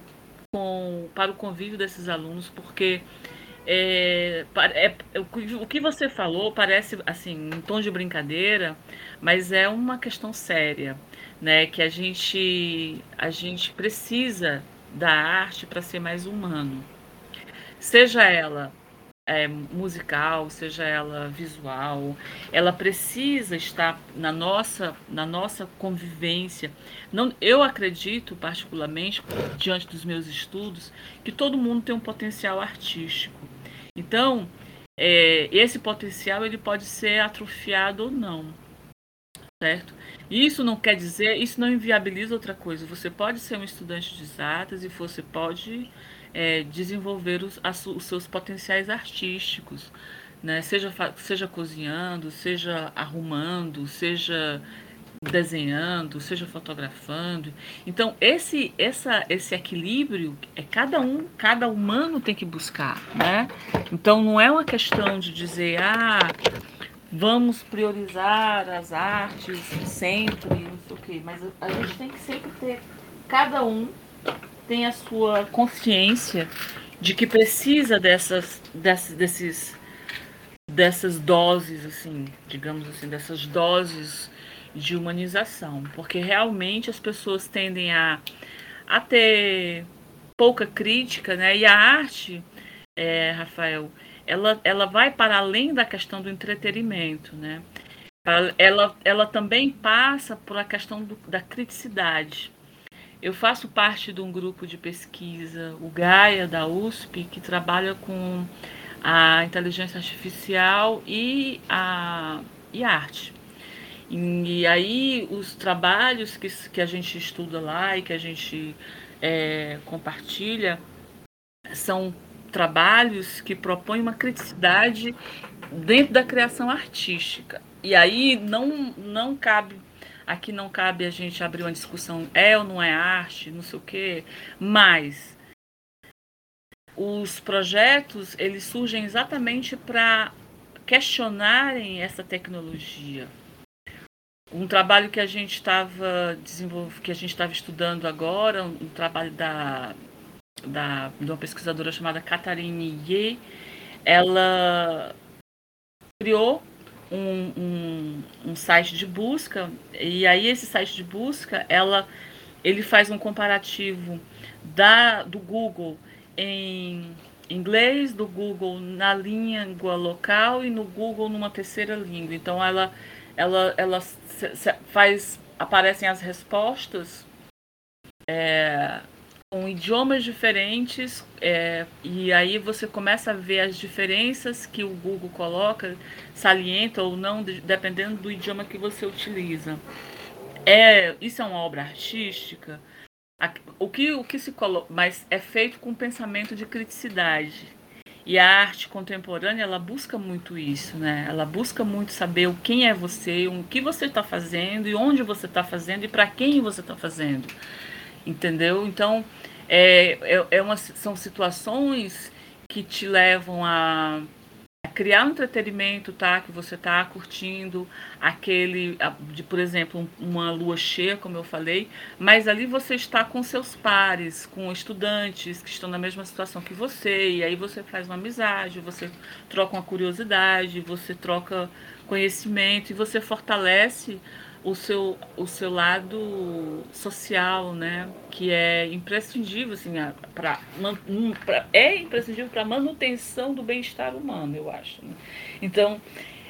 com, para o convívio desses alunos, porque é, é, o que você falou parece assim um tom de brincadeira, mas é uma questão séria, né? Que a gente a gente precisa da arte para ser mais humano, seja ela é, musical, seja ela visual, ela precisa estar na nossa, na nossa convivência. Não, eu acredito, particularmente, diante dos meus estudos, que todo mundo tem um potencial artístico. Então, é, esse potencial ele pode ser atrofiado ou não, certo? Isso não quer dizer, isso não inviabiliza outra coisa. Você pode ser um estudante de exatas e você pode é, desenvolver os, as, os, seus potenciais artísticos, né? seja, seja cozinhando, seja arrumando, seja desenhando, seja fotografando. Então esse essa esse equilíbrio é cada um, cada humano tem que buscar, né? Então não é uma questão de dizer ah vamos priorizar as artes sempre, não sei o quê, mas a gente tem que sempre ter cada um tem a sua consciência de que precisa dessas, dessas, desses, dessas doses, assim, digamos assim, dessas doses de humanização, porque realmente as pessoas tendem a, a ter pouca crítica, né? E a arte, é, Rafael, ela, ela vai para além da questão do entretenimento, né? Ela, ela também passa por a questão do, da criticidade. Eu faço parte de um grupo de pesquisa, o Gaia, da USP, que trabalha com a inteligência artificial e a e arte. E, aí os trabalhos que, que a gente estuda lá e que a gente é, compartilha são trabalhos que propõem uma criticidade dentro da criação artística. E aí não, não cabe Aqui não cabe a gente abrir uma discussão é ou não é arte, não sei o quê, mas os projetos eles surgem exatamente para questionarem essa tecnologia. Um trabalho que a gente estava desenvolvendo, que a gente estava estudando agora, um trabalho da, da de uma pesquisadora chamada Catarine Ye, ela criou um, um, um, site de busca e aí esse site de busca ela ele faz um comparativo da do Google em inglês do Google na língua local e no Google numa terceira língua. Então ela ela ela faz aparecem as respostas é, com idiomas diferentes, é, e aí você começa a ver as diferenças que o Google coloca, salienta ou não, dependendo do idioma que você utiliza. É, isso é uma obra artística? O que, o que se coloca, mas é feito com pensamento de criticidade. E a arte contemporânea, ela busca muito isso, né? Ela busca muito saber quem é você, o que você está fazendo e onde você está fazendo e para quem você está fazendo entendeu? Então, é, é, é uma, são situações que te levam a, criar um entretenimento, tá? Que você tá curtindo aquele, de, por exemplo, uma lua cheia, como eu falei, mas ali você está com seus pares, com estudantes que estão na mesma situação que você, e aí você faz uma amizade, você troca uma curiosidade, você troca conhecimento e você fortalece o seu, o seu lado social, né? Que é imprescindível, assim, para é imprescindível para a manutenção do bem-estar humano, eu acho. Né? Então,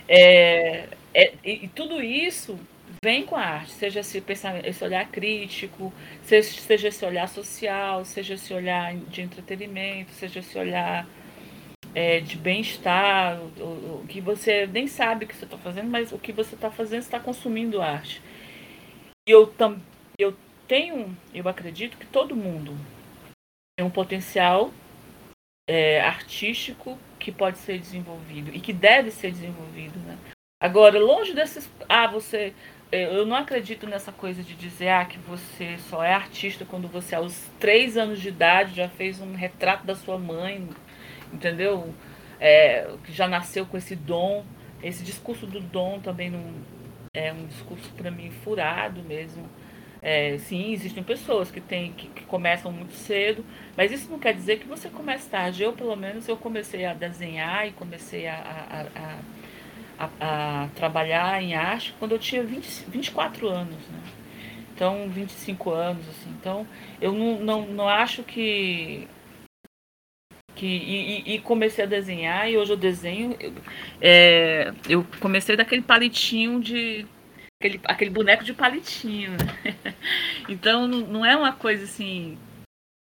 é, é, e tudo isso vem com a arte, seja esse, pensamento, esse olhar crítico, seja, seja esse olhar social, seja esse olhar de entretenimento, seja esse olhar é, de bem-estar, o, o, que você nem sabe o que você está fazendo, mas o que você está fazendo está consumindo arte. E eu, tam, eu tenho, eu acredito que todo mundo tem um potencial é, artístico que pode ser desenvolvido e que deve ser desenvolvido. Né? Agora, longe desses. Ah, você. É, eu não acredito nessa coisa de dizer ah, que você só é artista quando você, aos três anos de idade, já fez um retrato da sua mãe entendeu? É, que já nasceu com esse dom. Esse discurso do dom também não é um discurso para mim furado mesmo. É, sim, existem pessoas que, tem, que, que, começam muito cedo, mas isso não quer dizer que você comece tarde. Eu, pelo menos, eu comecei a desenhar e comecei a, a, a, a trabalhar em arte quando eu tinha 20, 24 anos, né? Então, 25 anos, assim. Então, eu não, não, não acho que que, e, e, comecei a desenhar e hoje eu desenho. Eu, é, eu comecei daquele palitinho de. Aquele, aquele boneco de palitinho. Né? Então não, é uma coisa assim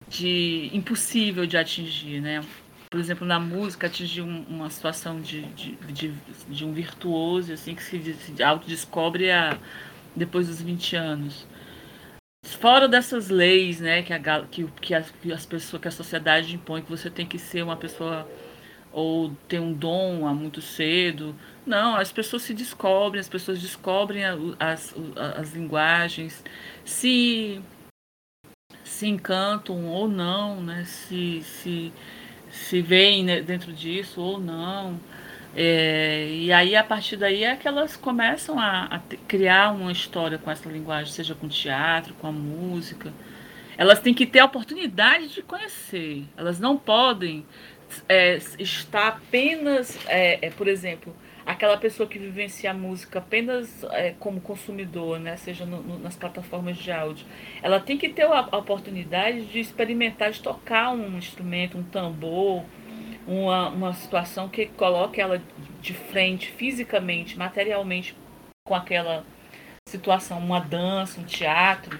de impossível de atingir, né? Por exemplo, na música atingir um, uma situação de, de, de, de, um virtuoso assim que se, se autodescobre a, depois dos 20 anos fora dessas leis, né, que, a, que, que, as, que as pessoas, que a sociedade impõe que você tem que ser uma pessoa ou ter um dom há muito cedo. Não, as pessoas se descobrem, as pessoas descobrem as, as linguagens, se se encantam ou não, né, se, se, se veem né, dentro disso ou não. É, e aí, a partir daí, é que elas começam a, a criar uma história com essa linguagem, seja com teatro, com a música. Elas têm que ter a oportunidade de conhecer. Elas não podem é, estar apenas, é, é por exemplo, aquela pessoa que vivencia a música apenas é, como consumidor, né, seja no, no, nas plataformas de áudio. Ela tem que ter a, a oportunidade de experimentar, de tocar um instrumento, um tambor, uma, uma situação que coloque ela de frente fisicamente, materialmente com aquela situação, uma dança, um teatro.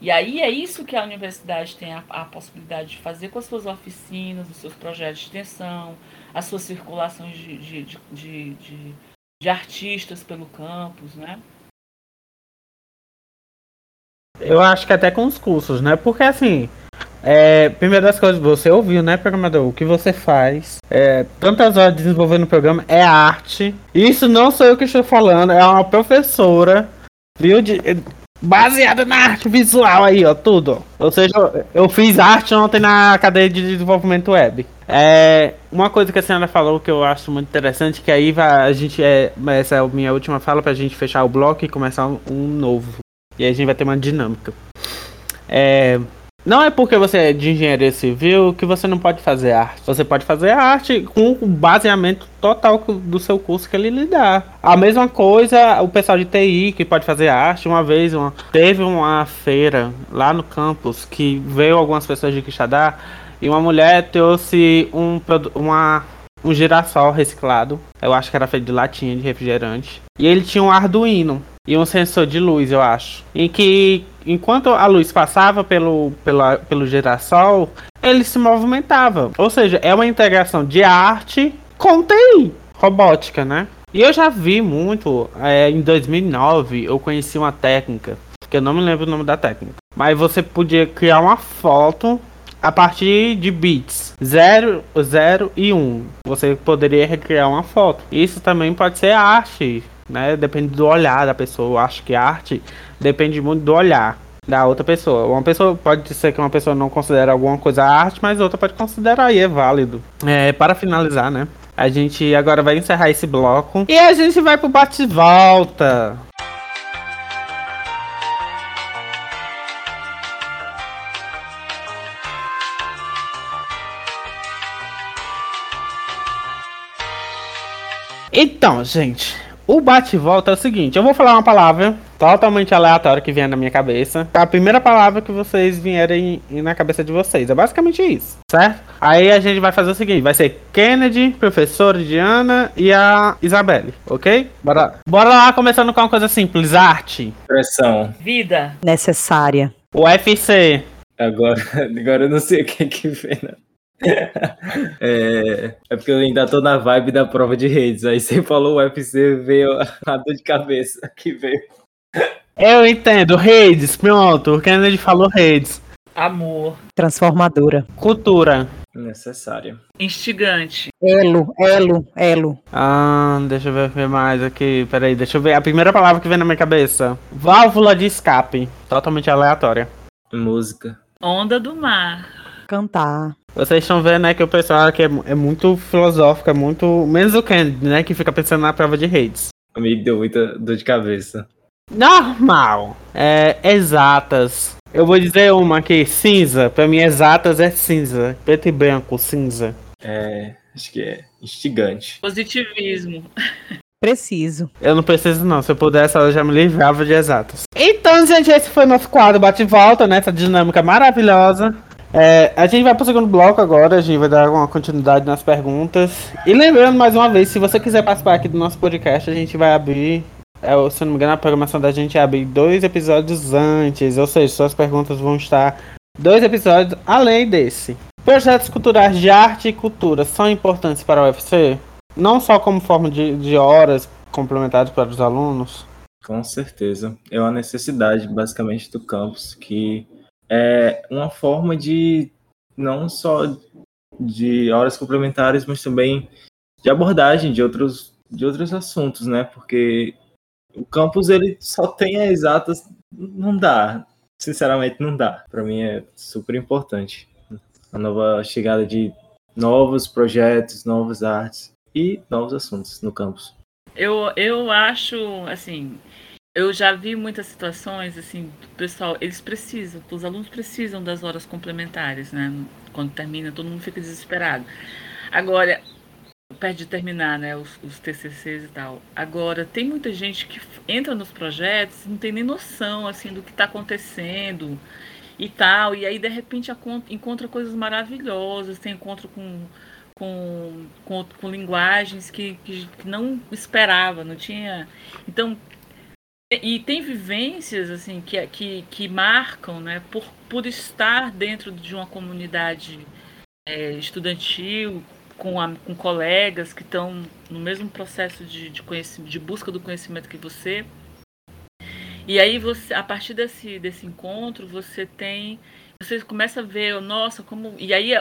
E aí é isso que a universidade tem a, a possibilidade de fazer com as suas oficinas, os seus projetos de extensão, as suas circulações de, de, de, de, de, artistas pelo campus, né? Eu acho que até com os cursos, né? Porque assim, é, primeira das coisas, você ouviu, né, programador? O que você faz, é, tantas horas desenvolvendo o programa, é arte. Isso não sou eu que estou falando, é uma professora, viu? De, baseada na arte visual aí, ó, tudo. Ou seja, eu fiz arte ontem na cadeia de desenvolvimento web. É, uma coisa que a senhora falou que eu acho muito interessante, que aí vai, a gente é. Essa é a minha última fala pra gente fechar o bloco e começar um, um novo. E aí a gente vai ter uma dinâmica. É, não é porque você é de engenharia civil que você não pode fazer arte. Você pode fazer arte com o baseamento total do seu curso que ele lhe dá. A mesma coisa o pessoal de TI que pode fazer arte. Uma vez uma, teve uma feira lá no campus que veio algumas pessoas de Quixadá e uma mulher trouxe um, uma, um girassol reciclado. Eu acho que era feito de latinha de refrigerante. E ele tinha um Arduino e um sensor de luz, eu acho. Em que enquanto a luz passava pelo, pela, pelo girassol, ele se movimentava. Ou seja, é uma integração de arte com TI, robótica, né? E eu já vi muito, é, em 2009 eu conheci uma técnica, que eu não me lembro o nome da técnica, mas você podia criar uma foto a partir de bits 0, 0 e 1. Um. Você poderia recriar uma foto. Isso também pode ser arte, né? Depende do olhar da pessoa. Eu acho que arte depende muito do olhar da outra pessoa. Uma pessoa pode ser que uma pessoa não considere alguma coisa arte, mas outra pode considerar e é válido. É, para finalizar, né? A gente agora vai encerrar esse bloco e a gente vai pro bate-volta. Então, gente, o bate-volta é o seguinte: eu vou falar uma palavra totalmente aleatória que vier na minha cabeça. A primeira palavra que vocês vierem na cabeça de vocês. É basicamente isso, certo? Aí a gente vai fazer o seguinte: vai ser Kennedy, professora Diana e a Isabelle, ok? Bora, bora lá, começando com uma coisa simples: arte. Pressão. Vida. Necessária. UFC. Agora, agora eu não sei o que que vem, né? é, é, porque eu ainda tô na vibe da prova de redes. Aí você falou UFC, veio a dor de cabeça que veio. Eu entendo, redes, pronto. O Kennedy falou redes. Amor. Transformadora. Cultura. Necessária. Instigante. Elo, elo, elo. Ah, deixa eu ver mais aqui. Peraí, deixa eu ver. A primeira palavra que vem na minha cabeça: válvula de escape. Totalmente aleatória. Música. Onda do mar cantar. Vocês estão vendo, né, que o pessoal aqui é, é muito filosófico, é muito. Menos o Kennedy, né, que fica pensando na prova de redes. Me deu muita dor de cabeça. Normal. É, exatas. Eu vou dizer uma aqui, cinza. Pra mim, exatas é cinza. Preto e branco, cinza. É, acho que é instigante. Positivismo. Preciso. Eu não preciso não, se eu pudesse eu já me livrava de exatas. Então, gente, esse foi nosso quadro Bate e Volta, né? Essa dinâmica maravilhosa. É, a gente vai pro segundo bloco agora, a gente vai dar uma continuidade nas perguntas. E lembrando mais uma vez, se você quiser participar aqui do nosso podcast, a gente vai abrir, é, se eu não me engano, a programação da gente abre dois episódios antes, ou seja, suas perguntas vão estar dois episódios além desse. Projetos culturais de arte e cultura são importantes para o UFC? Não só como forma de, de horas complementares para os alunos? Com certeza. É uma necessidade, basicamente, do campus, que é uma forma de não só de horas complementares, mas também de abordagem de outros, de outros assuntos, né? Porque o campus ele só tem a exatas, não dá. Sinceramente, não dá. Para mim é super importante. A nova chegada de novos projetos, novas artes e novos assuntos no campus. Eu, eu acho, assim, eu já vi muitas situações, assim, pessoal, eles precisam, os alunos precisam das horas complementares, né? Quando termina, todo mundo fica desesperado. Agora, perto de terminar, né, os, os TCCs e tal. Agora, tem muita gente que entra nos projetos não tem nem noção, assim, do que está acontecendo e tal, e aí, de repente, encontra coisas maravilhosas, tem encontro com com, com, com linguagens que, que, não esperava, não tinha. Então, e tem vivências assim que, que, que marcam, né, por, por estar dentro de uma comunidade é, estudantil, com, a, com colegas que estão no mesmo processo de, de, de busca do conhecimento que você. E aí você, a partir desse, desse encontro, você tem você começa a ver, nossa, como. E aí,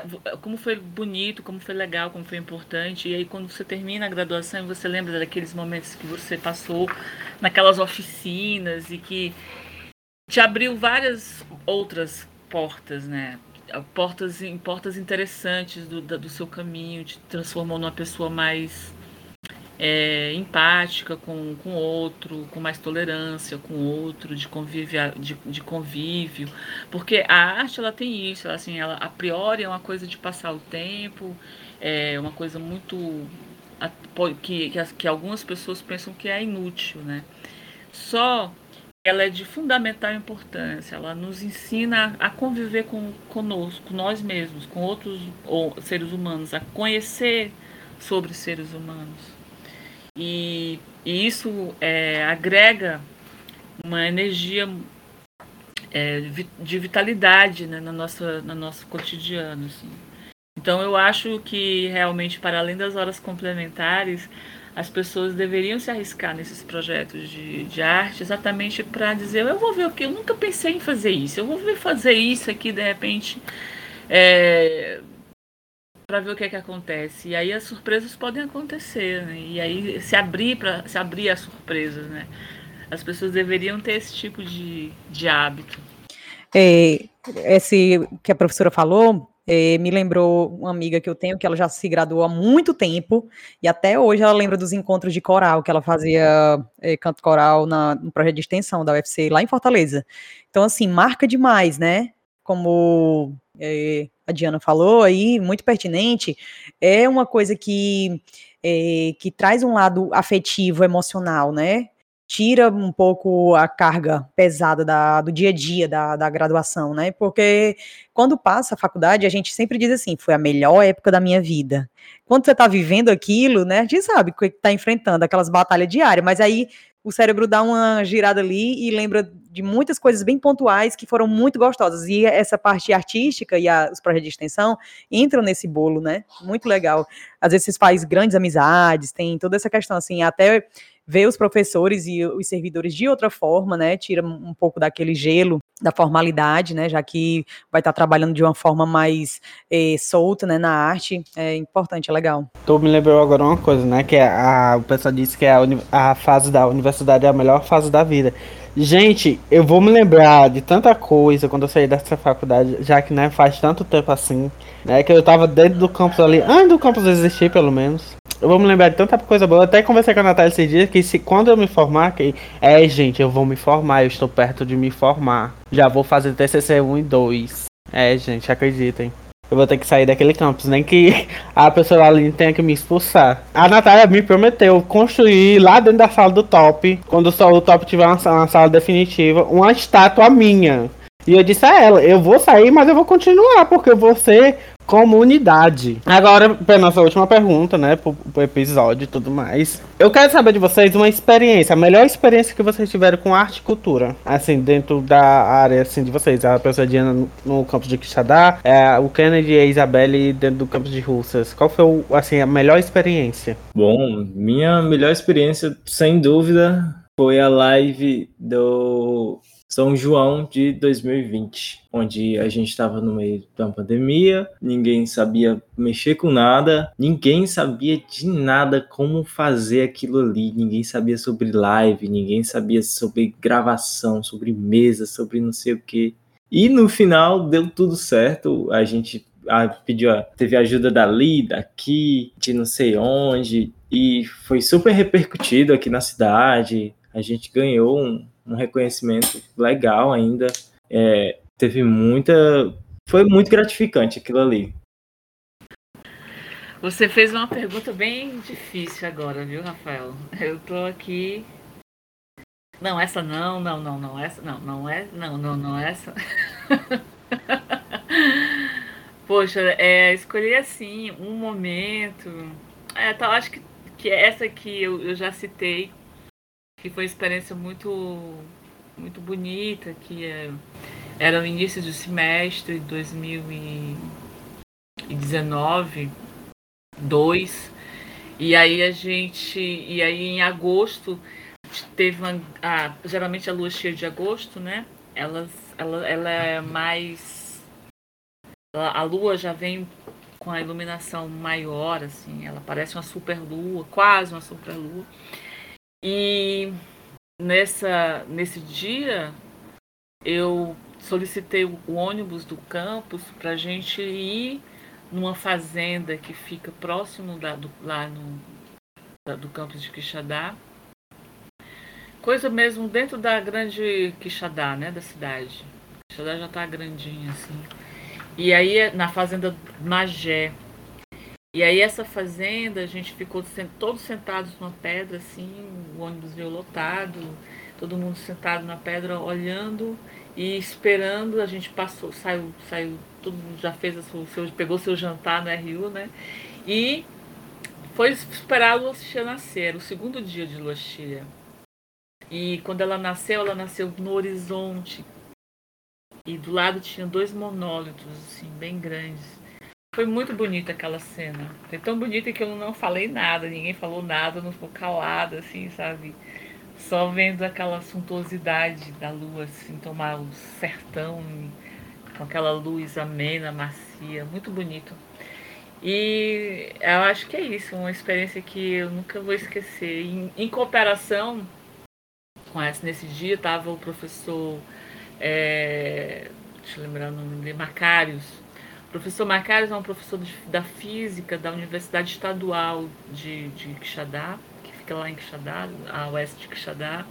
como foi bonito, como foi legal, como foi importante. E aí, quando você termina a graduação, você lembra daqueles momentos que você passou naquelas oficinas e que te abriu várias outras portas, né? Portas, portas interessantes do, do seu caminho, te transformou numa pessoa mais é, empática com o outro, com mais tolerância com o outro, de convívio, de, de, convívio. Porque a arte ela tem isso, ela, assim, ela a priori é uma coisa de passar o tempo, é uma coisa muito. que, que, que algumas pessoas pensam que é inútil, né? Só ela é de fundamental importância, ela nos ensina a conviver com, conosco, com nós mesmos, com outros ou, seres humanos, a conhecer sobre seres humanos. E, e isso é, agrega uma energia é, de vitalidade né, na nossa, no nosso cotidiano. Assim. Então eu acho que realmente, para além das horas complementares, as pessoas deveriam se arriscar nesses projetos de, de arte exatamente para dizer, eu vou ver o que, eu nunca pensei em fazer isso, eu vou ver fazer isso aqui de repente. É, para ver o que é que acontece. E aí as surpresas podem acontecer, né? E aí se abrir para se abrir as surpresas, né? As pessoas deveriam ter esse tipo de, de hábito. É, esse que a professora falou é, me lembrou uma amiga que eu tenho que ela já se graduou há muito tempo e até hoje ela lembra dos encontros de coral que ela fazia é, canto coral na, no projeto de extensão da UFC lá em Fortaleza. Então assim marca demais, né? Como é, a Diana falou aí, muito pertinente, é uma coisa que, é, que traz um lado afetivo, emocional, né? Tira um pouco a carga pesada da, do dia a dia da, da graduação, né? Porque quando passa a faculdade, a gente sempre diz assim: foi a melhor época da minha vida. Quando você está vivendo aquilo, né? A gente sabe que está enfrentando aquelas batalhas diárias, mas aí o cérebro dá uma girada ali e lembra de muitas coisas bem pontuais que foram muito gostosas. E essa parte artística e a, os projetos de extensão entram nesse bolo, né? Muito legal. Às vezes você faz grandes amizades, tem toda essa questão assim, até ver os professores e os servidores de outra forma, né? Tira um pouco daquele gelo da formalidade, né? Já que vai estar trabalhando de uma forma mais eh, solta, né? Na arte, é importante, é legal. Tu me lembrou agora uma coisa, né? Que é a, o pessoal disse que a, a fase da universidade é a melhor fase da vida. Gente, eu vou me lembrar de tanta coisa quando eu saí dessa faculdade, já que né, faz tanto tempo assim, né? Que eu tava dentro do campus ali, antes do campus existir, pelo menos. Eu vou me lembrar de tanta coisa boa. Eu até conversei com a Natália esse dia que se quando eu me formar, que é, gente, eu vou me formar, eu estou perto de me formar. Já vou fazer TCC 1 e 2. É, gente, acreditem. Eu vou ter que sair daquele campus, nem que a pessoa ali tenha que me expulsar. A Natália me prometeu construir lá dentro da sala do top, quando só o top tiver uma, uma sala definitiva, uma estátua minha. E eu disse a ela, eu vou sair, mas eu vou continuar, porque eu vou ser comunidade. Agora, para nossa última pergunta, né, pro, pro episódio e tudo mais. Eu quero saber de vocês uma experiência, a melhor experiência que vocês tiveram com arte e cultura, assim, dentro da área, assim, de vocês. A professora Diana no, no campus de Quixadá, é, o Kennedy e a Isabelle dentro do campus de Russas. Qual foi, assim, a melhor experiência? Bom, minha melhor experiência, sem dúvida, foi a live do são João de 2020, onde a gente estava no meio uma pandemia, ninguém sabia mexer com nada, ninguém sabia de nada como fazer aquilo ali, ninguém sabia sobre live, ninguém sabia sobre gravação, sobre mesa, sobre não sei o que. E no final deu tudo certo, a gente pediu, teve ajuda dali, daqui, de não sei onde, e foi super repercutido aqui na cidade. A gente ganhou um, um reconhecimento legal ainda. É, teve muita. Foi muito gratificante aquilo ali. Você fez uma pergunta bem difícil agora, viu, Rafael? Eu tô aqui. Não, essa não, não, não, não, essa não, não é, não, não, não essa. Poxa, é, escolhi assim, um momento. É, tá, acho que, que essa que eu, eu já citei, que foi uma experiência muito, muito bonita, que é, era o início do semestre de 2019, 2, e aí a gente, e aí em agosto teve uma, a, geralmente a lua cheia de agosto, né? Ela, ela, ela é mais, a lua já vem com a iluminação maior, assim, ela parece uma super lua, quase uma super lua. E nessa, nesse dia eu solicitei o ônibus do campus para a gente ir numa fazenda que fica próximo da, do, lá no, da, do campus de Quixadá. Coisa mesmo dentro da grande Quixadá, né, da cidade. Quixadá já está grandinha assim. E aí na fazenda Magé, e aí essa fazenda, a gente ficou todos sentados numa pedra, assim, o ônibus veio lotado, todo mundo sentado na pedra, olhando e esperando. A gente passou, saiu, saiu, todo mundo já fez o seu, pegou seu jantar no RU, né? E foi esperar a lua cheia nascer, o segundo dia de lua cheia. E quando ela nasceu, ela nasceu no horizonte. E do lado tinha dois monólitos, assim, bem grandes. Foi muito bonita aquela cena. Foi tão bonita que eu não falei nada, ninguém falou nada, não ficou calada, assim, sabe? Só vendo aquela suntuosidade da lua, assim, tomar o sertão com aquela luz amena, macia, muito bonito. E eu acho que é isso, uma experiência que eu nunca vou esquecer. Em, em cooperação com essa, nesse dia estava o professor, é, deixa eu lembrar o nome dele, Macários, o professor Macários é um professor de, da física da Universidade Estadual de, de Quixadá, que fica lá em Quixadá, a oeste de Quixadá,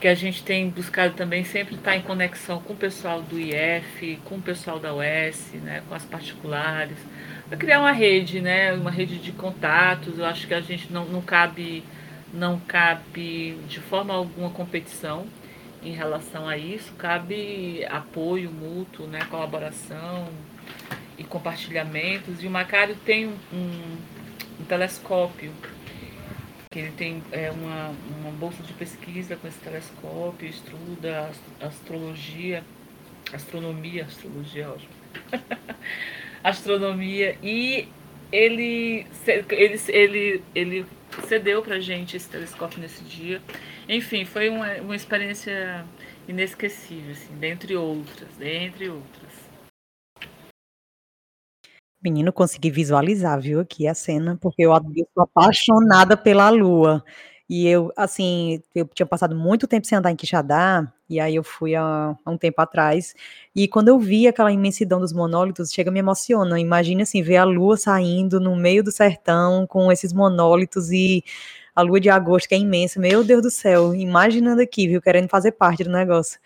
que a gente tem buscado também sempre estar em conexão com o pessoal do IF, com o pessoal da UES, né, com as particulares, para criar uma rede, né, uma rede de contatos. Eu acho que a gente não, não cabe não cabe de forma alguma competição em relação a isso, cabe apoio mútuo, né, colaboração, e compartilhamentos. E o Macário tem um, um, telescópio, que ele tem é, uma, uma bolsa de pesquisa com esse telescópio, estuda astrologia, astronomia, astrologia, é ótimo. astronomia e ele, ele, ele, ele cedeu para gente esse telescópio nesse dia. Enfim, foi uma, uma experiência inesquecível, assim, dentre outras, dentre outras. Menino, consegui visualizar, viu, aqui a cena, porque eu, sou apaixonada pela lua. E eu, assim, eu tinha passado muito tempo sem andar em Quixadá, e aí eu fui há, há um tempo atrás, e quando eu vi aquela imensidão dos monólitos, chega me emociona. Imagina assim, ver a lua saindo no meio do sertão com esses monólitos e a lua de agosto, que é imensa. Meu Deus do céu, imaginando aqui, viu, querendo fazer parte do negócio.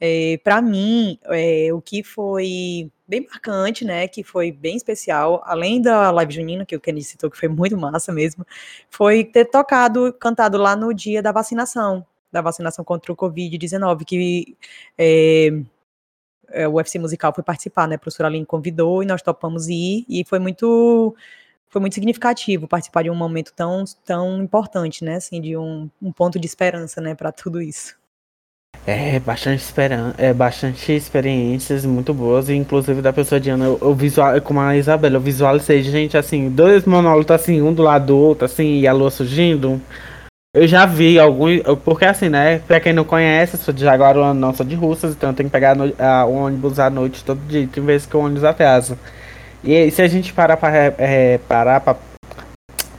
É, para mim, é, o que foi bem marcante, né, que foi bem especial, além da live junina, que o Kenny citou que foi muito massa mesmo, foi ter tocado, cantado lá no dia da vacinação, da vacinação contra o Covid-19, que é, é, o UFC Musical foi participar, né, a professora Aline convidou e nós topamos ir, e foi muito foi muito significativo participar de um momento tão, tão importante, né, assim, de um, um ponto de esperança, né, para tudo isso. É, bastante esperança, é, bastante experiências muito boas, inclusive da pessoa de Ana, eu, eu visual, como a Isabela, eu visualizei, gente, assim, dois monólitos assim, um do lado do outro, assim, e a lua surgindo. Eu já vi alguns, porque assim, né, pra quem não conhece, sou de Jaguaruana, não sou de Russas, então eu tenho que pegar o ônibus à noite todo dia, tem vezes que o ônibus atrasa. E se a gente parar pra, é, parar pra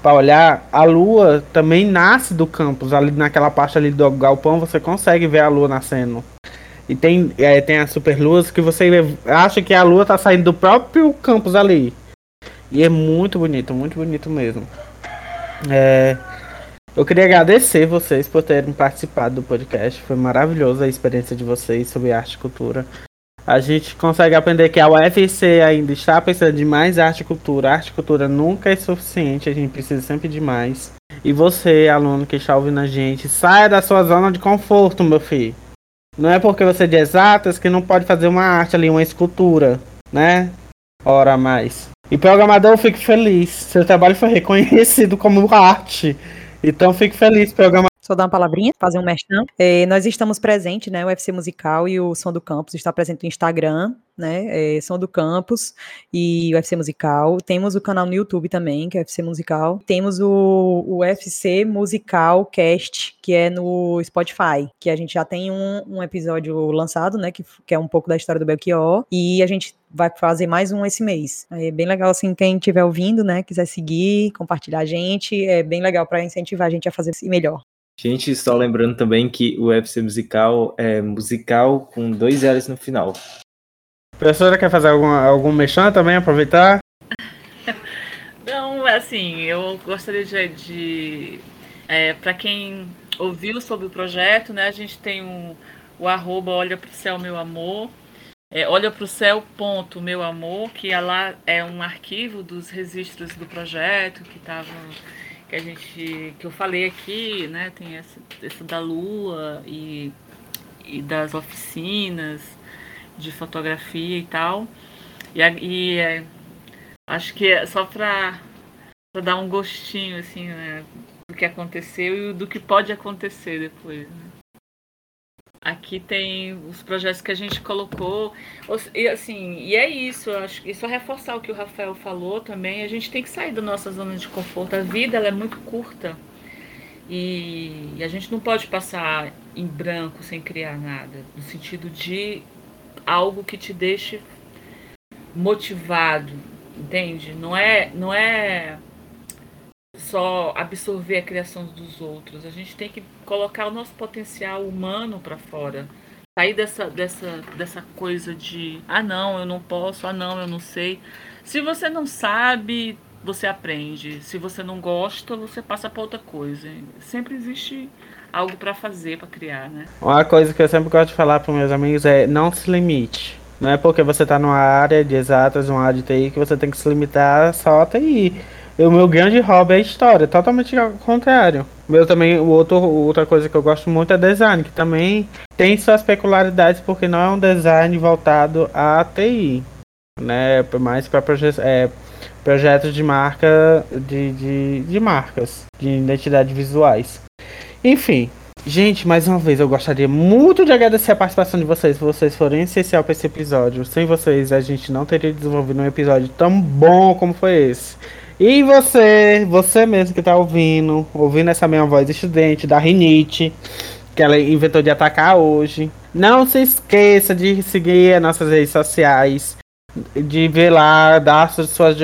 para olhar, a lua também nasce do campus, ali naquela parte ali do galpão você consegue ver a lua nascendo. E tem, é, tem as superluas que você acha que a lua tá saindo do próprio campus ali. E é muito bonito, muito bonito mesmo. É, eu queria agradecer vocês por terem participado do podcast. Foi maravilhosa a experiência de vocês sobre arte e cultura a gente consegue aprender que a UFC ainda está precisando de mais arte e cultura. arte e cultura nunca é suficiente, a gente precisa sempre de mais. E você, aluno que está ouvindo a gente, saia da sua zona de conforto, meu filho. Não é porque você é de exatas que não pode fazer uma arte ali, uma escultura, né? Ora mais. E programador, fique feliz. Seu trabalho foi reconhecido como arte. Então fique feliz, programador. Só dar uma palavrinha, fazer um merchan. É, nós estamos presentes, né? O UFC Musical e o Som do Campus está presente no Instagram, né? É, Som do Campus e o UFC Musical. Temos o canal no YouTube também, que é UFC Musical. Temos o, o UFC Musical Cast, que é no Spotify, que a gente já tem um, um episódio lançado, né? Que, que é um pouco da história do Belchior. E a gente vai fazer mais um esse mês. É bem legal, assim, quem estiver ouvindo, né, quiser seguir, compartilhar a gente, é bem legal para incentivar a gente a fazer melhor. Gente, só lembrando também que o UFC musical é musical com dois L's no final. Professora, quer fazer algum, algum mexão também, aproveitar? Não, assim, eu gostaria de. de é, para quem ouviu sobre o projeto, né, a gente tem um, o arroba Olha pro Céu Meu Amor. É, olha pro céu, ponto, meu amor, que é lá é um arquivo dos registros do projeto que estavam que a gente que eu falei aqui, né? Tem essa, essa da lua e, e das oficinas de fotografia e tal. E, e é, acho que é só para dar um gostinho assim, né, do que aconteceu e do que pode acontecer depois. Né? Aqui tem os projetos que a gente colocou. E assim, e é isso, eu acho que só reforçar o que o Rafael falou também, a gente tem que sair da nossa zona de conforto. A vida ela é muito curta. E, e a gente não pode passar em branco sem criar nada, no sentido de algo que te deixe motivado, entende? Não é, não é só absorver a criação dos outros. A gente tem que colocar o nosso potencial humano para fora. Sair dessa, dessa, dessa coisa de ah não, eu não posso, ah não, eu não sei. Se você não sabe, você aprende. Se você não gosta, você passa para outra coisa. Sempre existe algo para fazer, para criar, né? Uma coisa que eu sempre gosto de falar para meus amigos é não se limite. Não é porque você está numa área de exatas, numa área de TI, que você tem que se limitar só a TI o meu grande hobby é história, totalmente ao contrário. Meu também, o outro, outra coisa que eu gosto muito é design, que também tem suas peculiaridades, porque não é um design voltado a TI, né? Mais para proje é, projetos de marca, de, de, de marcas, de identidade visuais. Enfim, Gente, mais uma vez, eu gostaria muito de agradecer a participação de vocês. Vocês foram essencial para esse episódio. Sem vocês, a gente não teria desenvolvido um episódio tão bom como foi esse. E você, você mesmo que tá ouvindo, ouvindo essa minha voz estudante da rinite, que ela inventou de atacar hoje. Não se esqueça de seguir as nossas redes sociais, de ver lá, dar sua, sua,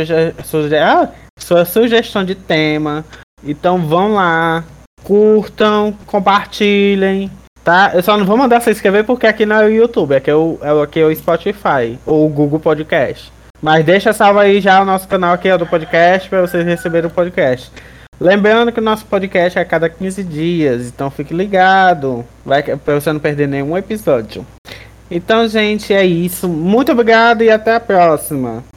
sua, ah, sua sugestão de tema. Então vão lá, curtam, compartilhem, tá? Eu só não vou mandar se inscrever porque aqui não é o YouTube, aqui é o, é, aqui é o Spotify ou o Google Podcast. Mas deixa salvo aí já o nosso canal aqui é do podcast para vocês receberem o podcast. Lembrando que o nosso podcast é a cada 15 dias, então fique ligado, vai para você não perder nenhum episódio. Então, gente, é isso. Muito obrigado e até a próxima.